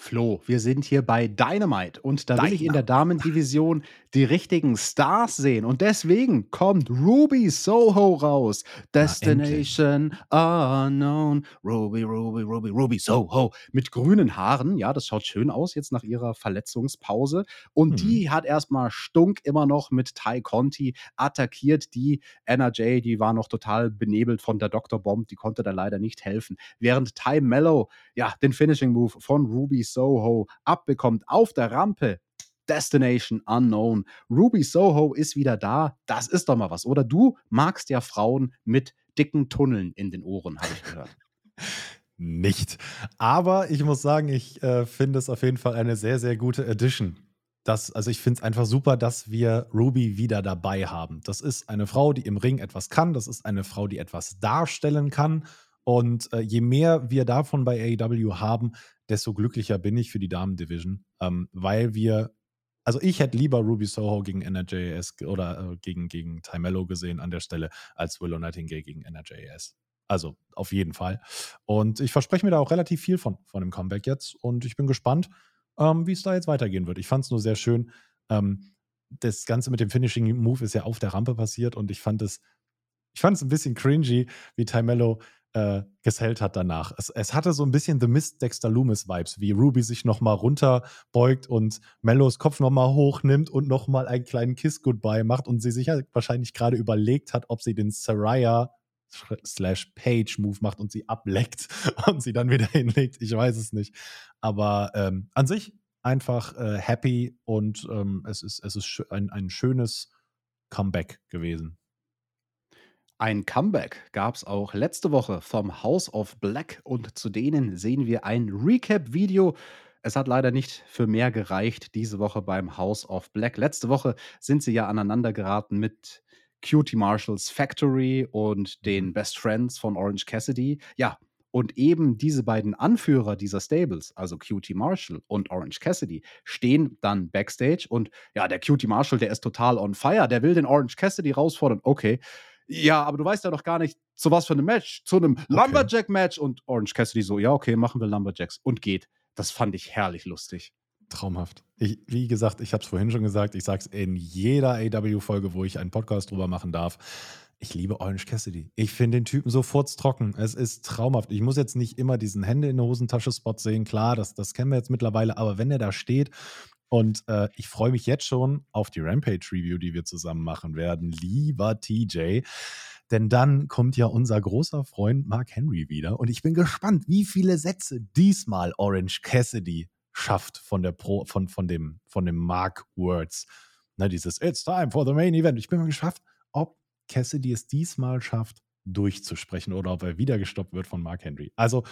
A: Flo, wir sind hier bei Dynamite und da will ich in der Damendivision die richtigen Stars sehen. Und deswegen kommt Ruby Soho raus. Destination Unknown. Ruby, Ruby, Ruby, Ruby Soho. Mit grünen Haaren. Ja, das schaut schön aus jetzt nach ihrer Verletzungspause. Und mhm. die hat erstmal Stunk immer noch mit Ty Conti attackiert. Die NRJ, die war noch total benebelt von der Dr. Bomb. Die konnte da leider nicht helfen. Während Ty Mellow, ja, den Finishing Move von Ruby Soho abbekommt auf der Rampe. Destination Unknown. Ruby Soho ist wieder da. Das ist doch mal was, oder? Du magst ja Frauen mit dicken Tunneln in den Ohren, habe ich gehört. *laughs*
B: Nicht. Aber ich muss sagen, ich äh, finde es auf jeden Fall eine sehr, sehr gute Edition. Das, also ich finde es einfach super, dass wir Ruby wieder dabei haben. Das ist eine Frau, die im Ring etwas kann. Das ist eine Frau, die etwas darstellen kann. Und äh, je mehr wir davon bei AEW haben, desto glücklicher bin ich für die Damen-Division, ähm, weil wir, also ich hätte lieber Ruby Soho gegen NRJS oder äh, gegen, gegen Timello gesehen an der Stelle, als Willow Nightingale gegen NRJS. Also auf jeden Fall. Und ich verspreche mir da auch relativ viel von, von dem Comeback jetzt und ich bin gespannt, ähm, wie es da jetzt weitergehen wird. Ich fand es nur sehr schön. Ähm, das Ganze mit dem Finishing Move ist ja auf der Rampe passiert und ich fand es, ich fand es ein bisschen cringy, wie Timello äh, gesellt hat danach. Es, es, hatte so ein bisschen The Mist Dexter Loomis Vibes, wie Ruby sich nochmal runterbeugt und Mellos Kopf nochmal hochnimmt und nochmal einen kleinen Kiss Goodbye macht und sie sich ja wahrscheinlich gerade überlegt hat, ob sie den Saraya slash Page Move macht und sie ableckt *laughs* und sie dann wieder hinlegt. Ich weiß es nicht. Aber ähm, an sich einfach äh, happy und ähm, es ist, es ist ein, ein schönes Comeback gewesen.
A: Ein Comeback gab es auch letzte Woche vom House of Black und zu denen sehen wir ein Recap-Video. Es hat leider nicht für mehr gereicht diese Woche beim House of Black. Letzte Woche sind sie ja aneinander geraten mit Cutie Marshalls Factory und den mhm. Best Friends von Orange Cassidy. Ja, und eben diese beiden Anführer dieser Stables, also Cutie Marshall und Orange Cassidy, stehen dann backstage und ja, der Cutie Marshall, der ist total on fire, der will den Orange Cassidy herausfordern. Okay, ja, aber du weißt ja noch gar nicht, zu was für einem Match, zu einem okay. Lumberjack-Match. Und Orange Cassidy so, ja, okay, machen wir Lumberjacks und geht. Das fand ich herrlich lustig.
B: Traumhaft. Ich, wie gesagt, ich habe es vorhin schon gesagt, ich sage es in jeder AW-Folge, wo ich einen Podcast drüber machen darf. Ich liebe Orange Cassidy. Ich finde den Typen so furztrocken. Es ist traumhaft. Ich muss jetzt nicht immer diesen Hände in der Hosentasche-Spot sehen. Klar, das, das kennen wir jetzt mittlerweile. Aber wenn er da steht und äh, ich freue mich jetzt schon auf die Rampage-Review, die wir zusammen machen werden. Lieber TJ. Denn dann kommt ja unser großer Freund Mark Henry wieder. Und ich bin gespannt, wie viele Sätze diesmal Orange Cassidy schafft von, der Pro, von, von, dem, von dem Mark Words. Ne, dieses It's time for the main event. Ich bin mal gespannt, ob Cassidy es diesmal schafft, durchzusprechen oder ob er wieder gestoppt wird von Mark Henry. Also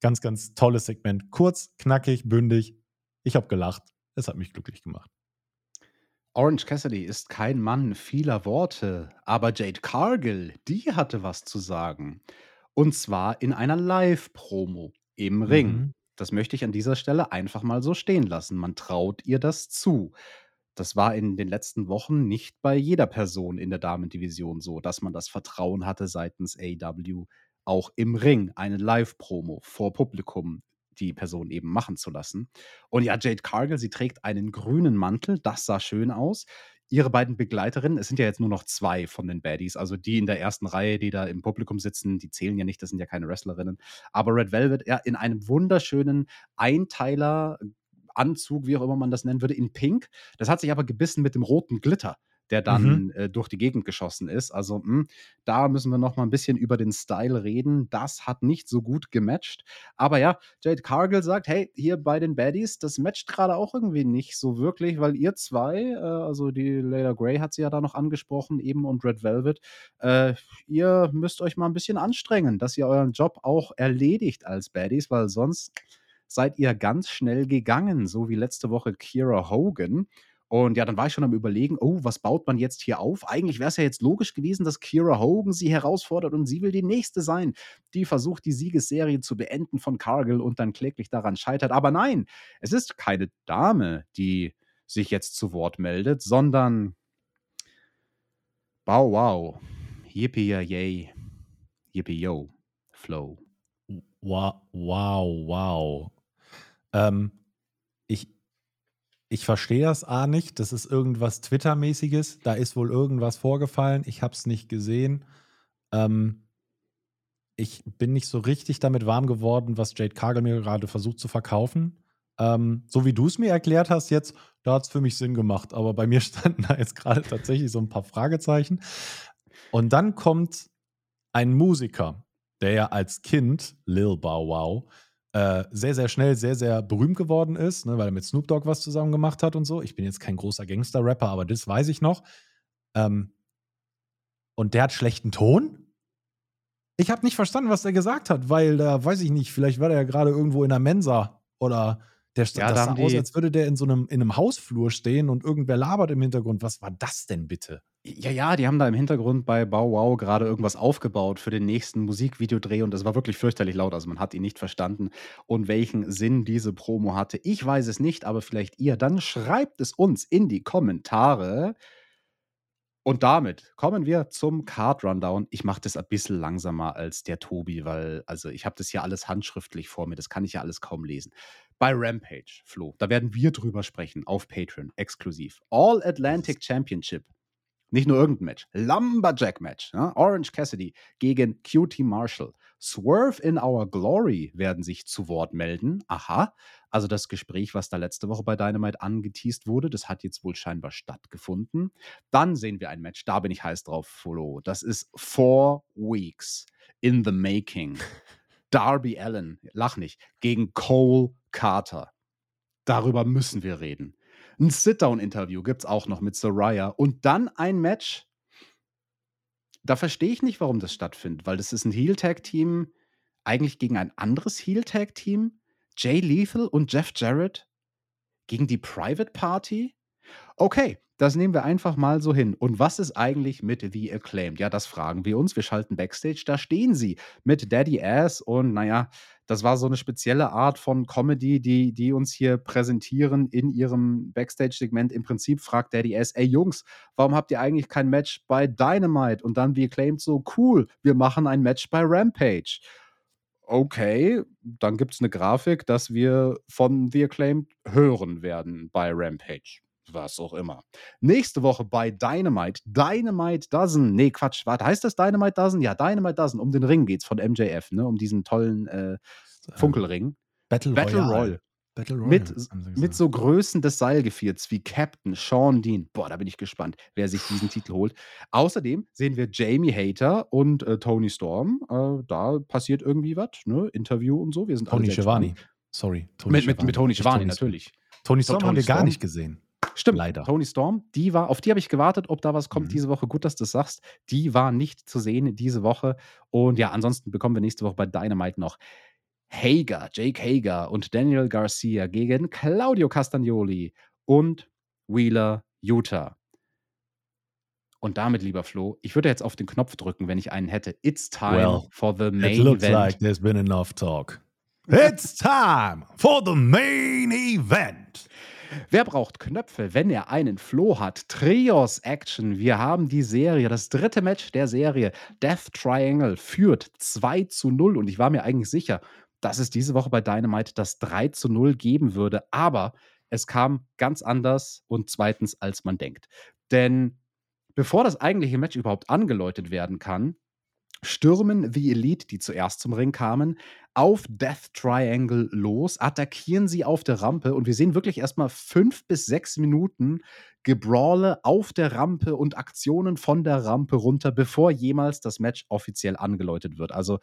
B: ganz, ganz tolles Segment. Kurz, knackig, bündig. Ich habe gelacht. Es hat mich glücklich gemacht.
A: Orange Cassidy ist kein Mann vieler Worte, aber Jade Cargill, die hatte was zu sagen. Und zwar in einer Live-Promo im Ring. Mhm. Das möchte ich an dieser Stelle einfach mal so stehen lassen. Man traut ihr das zu. Das war in den letzten Wochen nicht bei jeder Person in der Damendivision so, dass man das Vertrauen hatte seitens AW auch im Ring eine Live-Promo vor Publikum die Person eben machen zu lassen. Und ja, Jade Cargill, sie trägt einen grünen Mantel, das sah schön aus. Ihre beiden Begleiterinnen, es sind ja jetzt nur noch zwei von den Baddies, also die in der ersten Reihe, die da im Publikum sitzen, die zählen ja nicht, das sind ja keine Wrestlerinnen. Aber Red Velvet, ja, in einem wunderschönen Einteiler, Anzug, wie auch immer man das nennen würde, in Pink. Das hat sich aber gebissen mit dem roten Glitter der dann mhm. äh, durch die Gegend geschossen ist. Also mh, hm, da müssen wir noch mal ein bisschen über den Style reden. Das hat nicht so gut gematcht. Aber ja, Jade Cargill sagt, hey, hier bei den Baddies, das matcht gerade auch irgendwie nicht so wirklich, weil ihr zwei, äh, also die Layla Gray hat sie ja da noch angesprochen, eben und Red Velvet, äh, ihr müsst euch mal ein bisschen anstrengen, dass ihr euren Job auch erledigt als Baddies, weil sonst seid ihr ganz schnell gegangen, so wie letzte Woche Kira Hogan. Und ja, dann war ich schon am Überlegen, oh, was baut man jetzt hier auf? Eigentlich wäre es ja jetzt logisch gewesen, dass Kira Hogan sie herausfordert und sie will die nächste sein, die versucht, die Siegesserie zu beenden von Cargill und dann kläglich daran scheitert. Aber nein, es ist keine Dame, die sich jetzt zu Wort meldet, sondern Bow wow, yippie yay, yippie yo, flow.
B: Wow, wow, wow. Ähm, ich, ich verstehe das A nicht. Das ist irgendwas Twitter-mäßiges. Da ist wohl irgendwas vorgefallen. Ich habe es nicht gesehen. Ähm, ich bin nicht so richtig damit warm geworden, was Jade Cargill mir gerade versucht zu verkaufen. Ähm, so wie du es mir erklärt hast jetzt, da hat es für mich Sinn gemacht. Aber bei mir *laughs* standen da jetzt gerade tatsächlich so ein paar Fragezeichen. Und dann kommt ein Musiker, der ja als Kind, Lil Bow Wow, äh, sehr, sehr schnell sehr, sehr berühmt geworden ist, ne, weil er mit Snoop Dogg was zusammen gemacht hat und so. Ich bin jetzt kein großer Gangster-Rapper, aber das weiß ich noch. Ähm, und der hat schlechten Ton? Ich habe nicht verstanden, was der gesagt hat, weil da weiß ich nicht, vielleicht war der ja gerade irgendwo in der Mensa oder der
A: Ja,
B: das
A: da
B: sah aus, als würde der in so einem, in einem Hausflur stehen und irgendwer labert im Hintergrund. Was war das denn bitte?
A: Ja, ja, die haben da im Hintergrund bei Bow Wow gerade irgendwas aufgebaut für den nächsten Musikvideodreh und das war wirklich fürchterlich laut. Also man hat ihn nicht verstanden und welchen Sinn diese Promo hatte. Ich weiß es nicht, aber vielleicht ihr. Dann schreibt es uns in die Kommentare. Und damit kommen wir zum Card Rundown. Ich mache das ein bisschen langsamer als der Tobi, weil also ich habe das hier alles handschriftlich vor mir. Das kann ich ja alles kaum lesen. Bei Rampage, Flo, da werden wir drüber sprechen auf Patreon exklusiv. All Atlantic Championship. Nicht nur irgendein Match. Lumberjack Match. Ja? Orange Cassidy gegen QT Marshall. Swerve in Our Glory werden sich zu Wort melden. Aha. Also das Gespräch, was da letzte Woche bei Dynamite angeteased wurde, das hat jetzt wohl scheinbar stattgefunden. Dann sehen wir ein Match, da bin ich heiß drauf, Follow. Das ist Four Weeks in the Making. *laughs* Darby Allen, lach nicht, gegen Cole Carter. Darüber müssen wir reden. Ein Sit-Down-Interview gibt es auch noch mit Soraya. Und dann ein Match. Da verstehe ich nicht, warum das stattfindet, weil das ist ein Heel-Tag-Team eigentlich gegen ein anderes Heel-Tag-Team. Jay Lethal und Jeff Jarrett gegen die Private Party? Okay, das nehmen wir einfach mal so hin. Und was ist eigentlich mit The Acclaimed? Ja, das fragen wir uns. Wir schalten Backstage. Da stehen sie mit Daddy Ass. Und naja, das war so eine spezielle Art von Comedy, die, die uns hier präsentieren in ihrem Backstage-Segment. Im Prinzip fragt Daddy Ass: Ey Jungs, warum habt ihr eigentlich kein Match bei Dynamite? Und dann The Acclaimed so: Cool, wir machen ein Match bei Rampage okay, dann gibt es eine Grafik, dass wir von The Acclaimed hören werden bei Rampage. Was auch immer. Nächste Woche bei Dynamite. Dynamite Dozen. Nee, Quatsch. Warte, heißt das Dynamite Dozen? Ja, Dynamite Dozen. Um den Ring geht's von MJF, ne? Um diesen tollen äh, Funkelring.
B: Battle,
A: Battle
B: Royale.
A: Royale.
B: Battle Royale.
A: Mit, mit so Größen des Seilgevierts wie Captain Sean Dean. Boah, da bin ich gespannt, wer sich diesen Titel holt. Außerdem sehen wir Jamie Hater und äh, Tony Storm. Äh, da passiert irgendwie was, ne? Interview und so. Wir sind
B: Tony Schiavone. Sorry. Tony
A: Mit, mit, mit Tony Schiavone,
B: Storm.
A: natürlich.
B: Tony Storm
A: Tony
B: haben wir gar
A: Storm.
B: nicht gesehen.
A: Stimmt,
B: Leider.
A: Tony Storm, die war, auf die habe ich gewartet, ob da was kommt
B: Mhm.
A: diese Woche. Gut, dass du das sagst. Die war nicht zu sehen diese Woche. Und ja, ansonsten bekommen wir nächste Woche bei Dynamite noch Hager, Jake Hager und Daniel Garcia gegen Claudio Castagnoli und Wheeler Utah. Und damit, lieber Flo, ich würde jetzt auf den Knopf drücken, wenn ich einen hätte. It's time
B: Well,
A: for the
B: It
A: main
B: looks
A: event.
B: like there's been enough talk. It's time for the main event.
A: Wer braucht Knöpfe, wenn er einen Floh hat? Trios Action. Wir haben die Serie, das dritte Match der Serie. Death Triangle führt 2 zu 0 und ich war mir eigentlich sicher, dass es diese Woche bei Dynamite das 3 zu 0 geben würde. Aber es kam ganz anders und zweitens, als man denkt. Denn bevor das eigentliche Match überhaupt angeläutet werden kann, stürmen The Elite, die zuerst zum Ring kamen, auf Death Triangle los, attackieren sie auf der Rampe und wir sehen wirklich erstmal fünf bis sechs Minuten Gebrawle auf der Rampe und Aktionen von der Rampe runter, bevor jemals das Match offiziell angeläutet wird. Also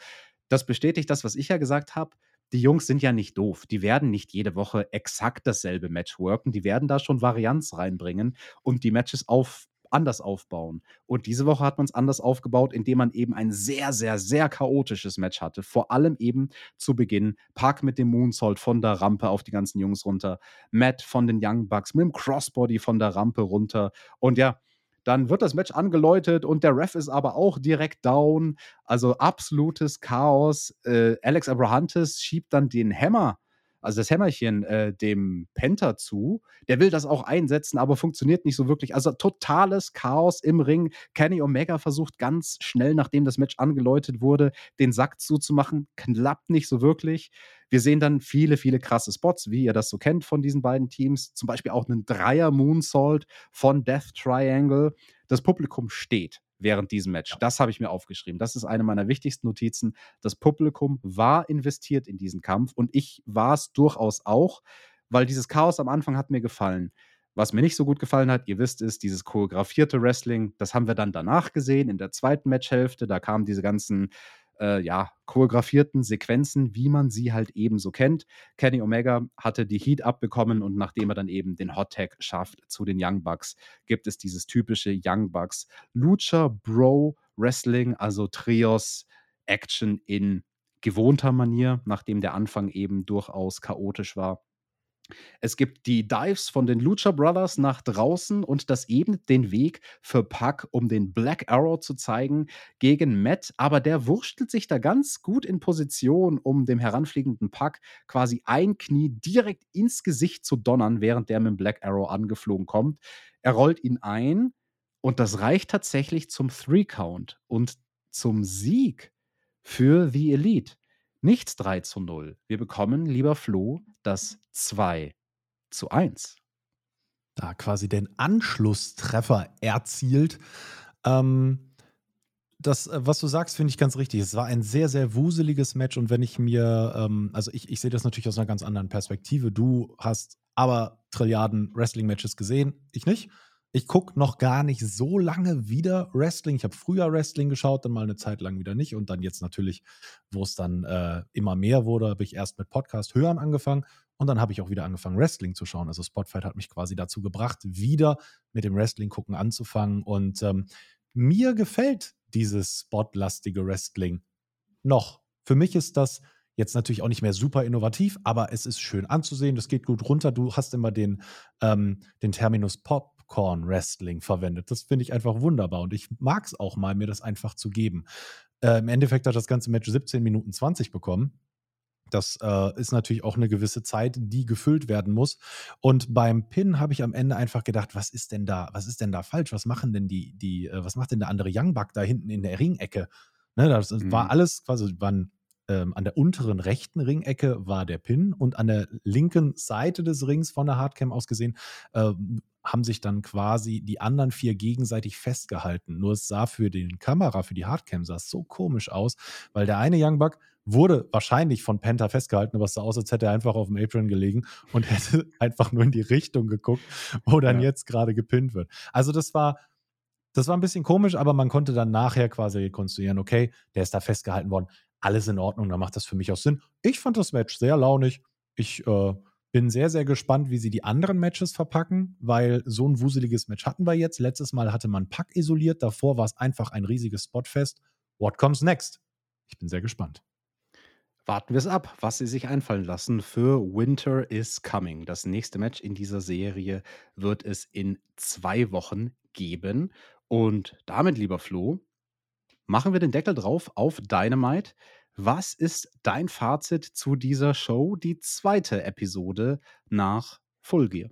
A: das bestätigt das, was ich ja gesagt habe. Die Jungs sind ja nicht doof. Die werden nicht jede Woche exakt dasselbe Match worken. Die werden da schon Varianz reinbringen und die Matches auf, anders aufbauen. Und diese Woche hat man es anders aufgebaut, indem man eben ein sehr, sehr, sehr chaotisches Match hatte. Vor allem eben zu Beginn. Park mit dem Moonsault von der Rampe auf die ganzen Jungs runter. Matt von den Young Bucks mit dem Crossbody von der Rampe runter. Und ja, dann wird das Match angeläutet und der Ref ist aber auch direkt down. Also absolutes Chaos. Äh, Alex Abrahantes schiebt dann den Hammer also das Hämmerchen, äh, dem Penta zu. Der will das auch einsetzen, aber funktioniert nicht so wirklich. Also totales Chaos im Ring. Kenny Omega versucht ganz schnell, nachdem das Match angeläutet wurde, den Sack zuzumachen. Klappt nicht so wirklich. Wir sehen dann viele, viele krasse Spots, wie ihr das so kennt von diesen beiden Teams. Zum Beispiel auch einen Dreier Moonsault von Death Triangle. Das Publikum steht während diesem Match. Das habe ich mir aufgeschrieben. Das ist eine meiner wichtigsten Notizen. Das Publikum war investiert in diesen Kampf und ich war es durchaus auch, weil dieses Chaos am Anfang hat mir gefallen. Was mir nicht so gut gefallen hat, ihr wisst es, dieses choreografierte Wrestling, das haben wir dann danach gesehen in der zweiten Matchhälfte. Da kamen diese ganzen äh, ja, choreografierten Sequenzen, wie man sie halt eben so kennt. Kenny Omega hatte die Heat abbekommen und nachdem er dann eben den Hot Tag schafft zu den Young Bucks, gibt es dieses typische Young Bucks Lucha Bro Wrestling, also Trios Action in gewohnter Manier, nachdem der Anfang eben durchaus chaotisch war. Es gibt die Dives von den Lucha Brothers nach draußen und das ebnet den Weg für Puck, um den Black Arrow zu zeigen gegen Matt. Aber der wurschtelt sich da ganz gut in Position, um dem heranfliegenden Puck quasi ein Knie direkt ins Gesicht zu donnern, während der mit dem Black Arrow angeflogen kommt. Er rollt ihn ein und das reicht tatsächlich zum Three Count und zum Sieg für The Elite. Nichts 3 zu 0. Wir bekommen, lieber Flo, das 2 zu 1.
B: Da quasi den Anschlusstreffer erzielt. Ähm, das, äh, was du sagst, finde ich ganz richtig. Es war ein sehr, sehr wuseliges Match und wenn ich mir, ähm, also ich, ich sehe das natürlich aus einer ganz anderen Perspektive. Du hast aber Trilliarden Wrestling-Matches gesehen, ich nicht. Ich gucke noch gar nicht so lange wieder Wrestling. Ich habe früher Wrestling geschaut, dann mal eine Zeit lang wieder nicht. Und dann jetzt natürlich, wo es dann äh, immer mehr wurde, habe ich erst mit Podcast hören angefangen. Und dann habe ich auch wieder angefangen, Wrestling zu schauen. Also Spotfight hat mich quasi dazu gebracht, wieder mit dem Wrestling gucken anzufangen. Und ähm, mir gefällt dieses spotlastige Wrestling noch. Für mich ist das jetzt natürlich auch nicht mehr super innovativ, aber es ist schön anzusehen. Das geht gut runter. Du hast immer den, ähm, den Terminus Pop Popcorn Wrestling verwendet. Das finde ich einfach wunderbar und ich mag es auch mal, mir das einfach zu geben. Äh, Im Endeffekt hat das ganze Match 17 Minuten 20 bekommen. Das äh, ist natürlich auch eine gewisse Zeit, die gefüllt werden muss. Und beim Pin habe ich am Ende einfach gedacht, was ist denn da, was ist denn da falsch? Was machen denn die, die, äh, was macht denn der andere Young Buck da hinten in der Ringecke? Ne, das mhm. war alles quasi, waren ähm, an der unteren rechten Ringecke war der Pin und an der linken Seite des Rings von der Hardcam aus gesehen äh, haben sich dann quasi die anderen vier gegenseitig festgehalten. Nur es sah für den Kamera, für die Hardcam, sah so komisch aus, weil der eine Young Buck wurde wahrscheinlich von Penta festgehalten, aber es sah aus, als hätte er einfach auf dem Apron gelegen und *laughs* hätte einfach nur in die Richtung geguckt, wo dann ja. jetzt gerade gepinnt wird. Also das war, das war ein bisschen komisch, aber man konnte dann nachher quasi rekonstruieren, okay, der ist da festgehalten worden, alles in Ordnung, da macht das für mich auch Sinn. Ich fand das Match sehr launig. Ich äh, bin sehr, sehr gespannt, wie sie die anderen Matches verpacken, weil so ein wuseliges Match hatten wir jetzt. Letztes Mal hatte man Pack isoliert, davor war es einfach ein riesiges Spotfest. What comes next? Ich bin sehr gespannt.
A: Warten wir es ab, was sie sich einfallen lassen für Winter is Coming. Das nächste Match in dieser Serie wird es in zwei Wochen geben. Und damit, lieber Flo, machen wir den Deckel drauf auf Dynamite. Was ist dein Fazit zu dieser Show, die zweite Episode nach Full Gear?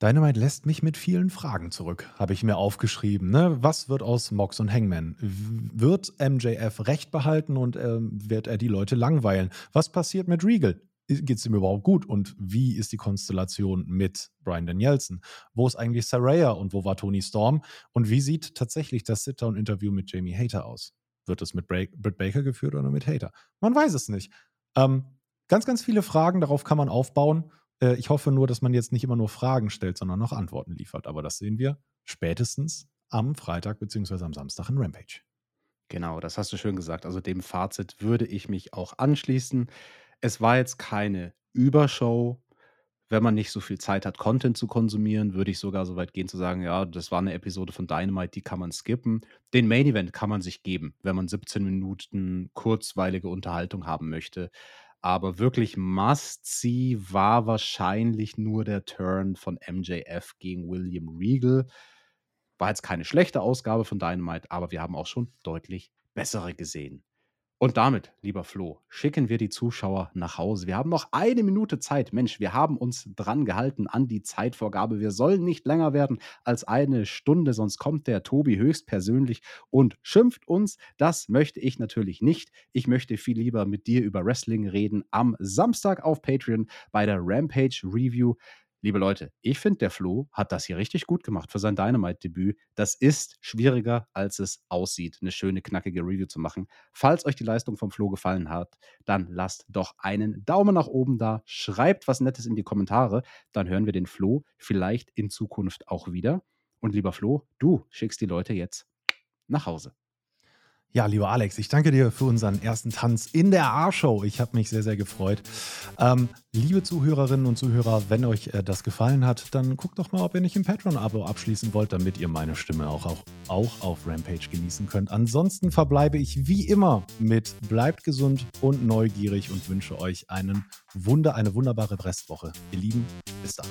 B: Dynamite lässt mich mit vielen Fragen zurück, habe ich mir aufgeschrieben. Ne? Was wird aus Mox und Hangman? Wird MJF Recht behalten und äh, wird er die Leute langweilen? Was passiert mit Regal? Geht es ihm überhaupt gut? Und wie ist die Konstellation mit Brian Danielson? Wo ist eigentlich Saraya und wo war Tony Storm? Und wie sieht tatsächlich das Sit-Down-Interview mit Jamie Hater aus? Wird es mit Britt Baker geführt oder mit Hater? Man weiß es nicht. Ähm, ganz, ganz viele Fragen, darauf kann man aufbauen. Äh, ich hoffe nur, dass man jetzt nicht immer nur Fragen stellt, sondern auch Antworten liefert. Aber das sehen wir spätestens am Freitag bzw. am Samstag in Rampage.
A: Genau, das hast du schön gesagt. Also dem Fazit würde ich mich auch anschließen. Es war jetzt keine Übershow, wenn man nicht so viel Zeit hat, Content zu konsumieren, würde ich sogar so weit gehen zu sagen, ja, das war eine Episode von Dynamite, die kann man skippen. Den Main Event kann man sich geben, wenn man 17 Minuten kurzweilige Unterhaltung haben möchte. Aber wirklich Must-See war wahrscheinlich nur der Turn von MJF gegen William Regal. War jetzt keine schlechte Ausgabe von Dynamite, aber wir haben auch schon deutlich bessere gesehen. Und damit, lieber Flo, schicken wir die Zuschauer nach Hause. Wir haben noch eine Minute Zeit. Mensch, wir haben uns dran gehalten an die Zeitvorgabe. Wir sollen nicht länger werden als eine Stunde, sonst kommt der Tobi höchstpersönlich und schimpft uns. Das möchte ich natürlich nicht. Ich möchte viel lieber mit dir über Wrestling reden am Samstag auf Patreon bei der Rampage Review. Liebe Leute, ich finde, der Flo hat das hier richtig gut gemacht für sein Dynamite-Debüt. Das ist schwieriger, als es aussieht, eine schöne, knackige Review zu machen. Falls euch die Leistung vom Flo gefallen hat, dann lasst doch einen Daumen nach oben da, schreibt was Nettes in die Kommentare, dann hören wir den Flo vielleicht in Zukunft auch wieder. Und lieber Flo, du schickst die Leute jetzt nach Hause.
B: Ja, lieber Alex, ich danke dir für unseren ersten Tanz in der A-Show. Ich habe mich sehr, sehr gefreut. Ähm, liebe Zuhörerinnen und Zuhörer, wenn euch äh, das gefallen hat, dann guckt doch mal, ob ihr nicht ein Patreon-Abo abschließen wollt, damit ihr meine Stimme auch, auch, auch auf Rampage genießen könnt. Ansonsten verbleibe ich wie immer mit bleibt gesund und neugierig und wünsche euch einen Wunder, eine wunderbare Restwoche. Ihr Lieben, bis dann.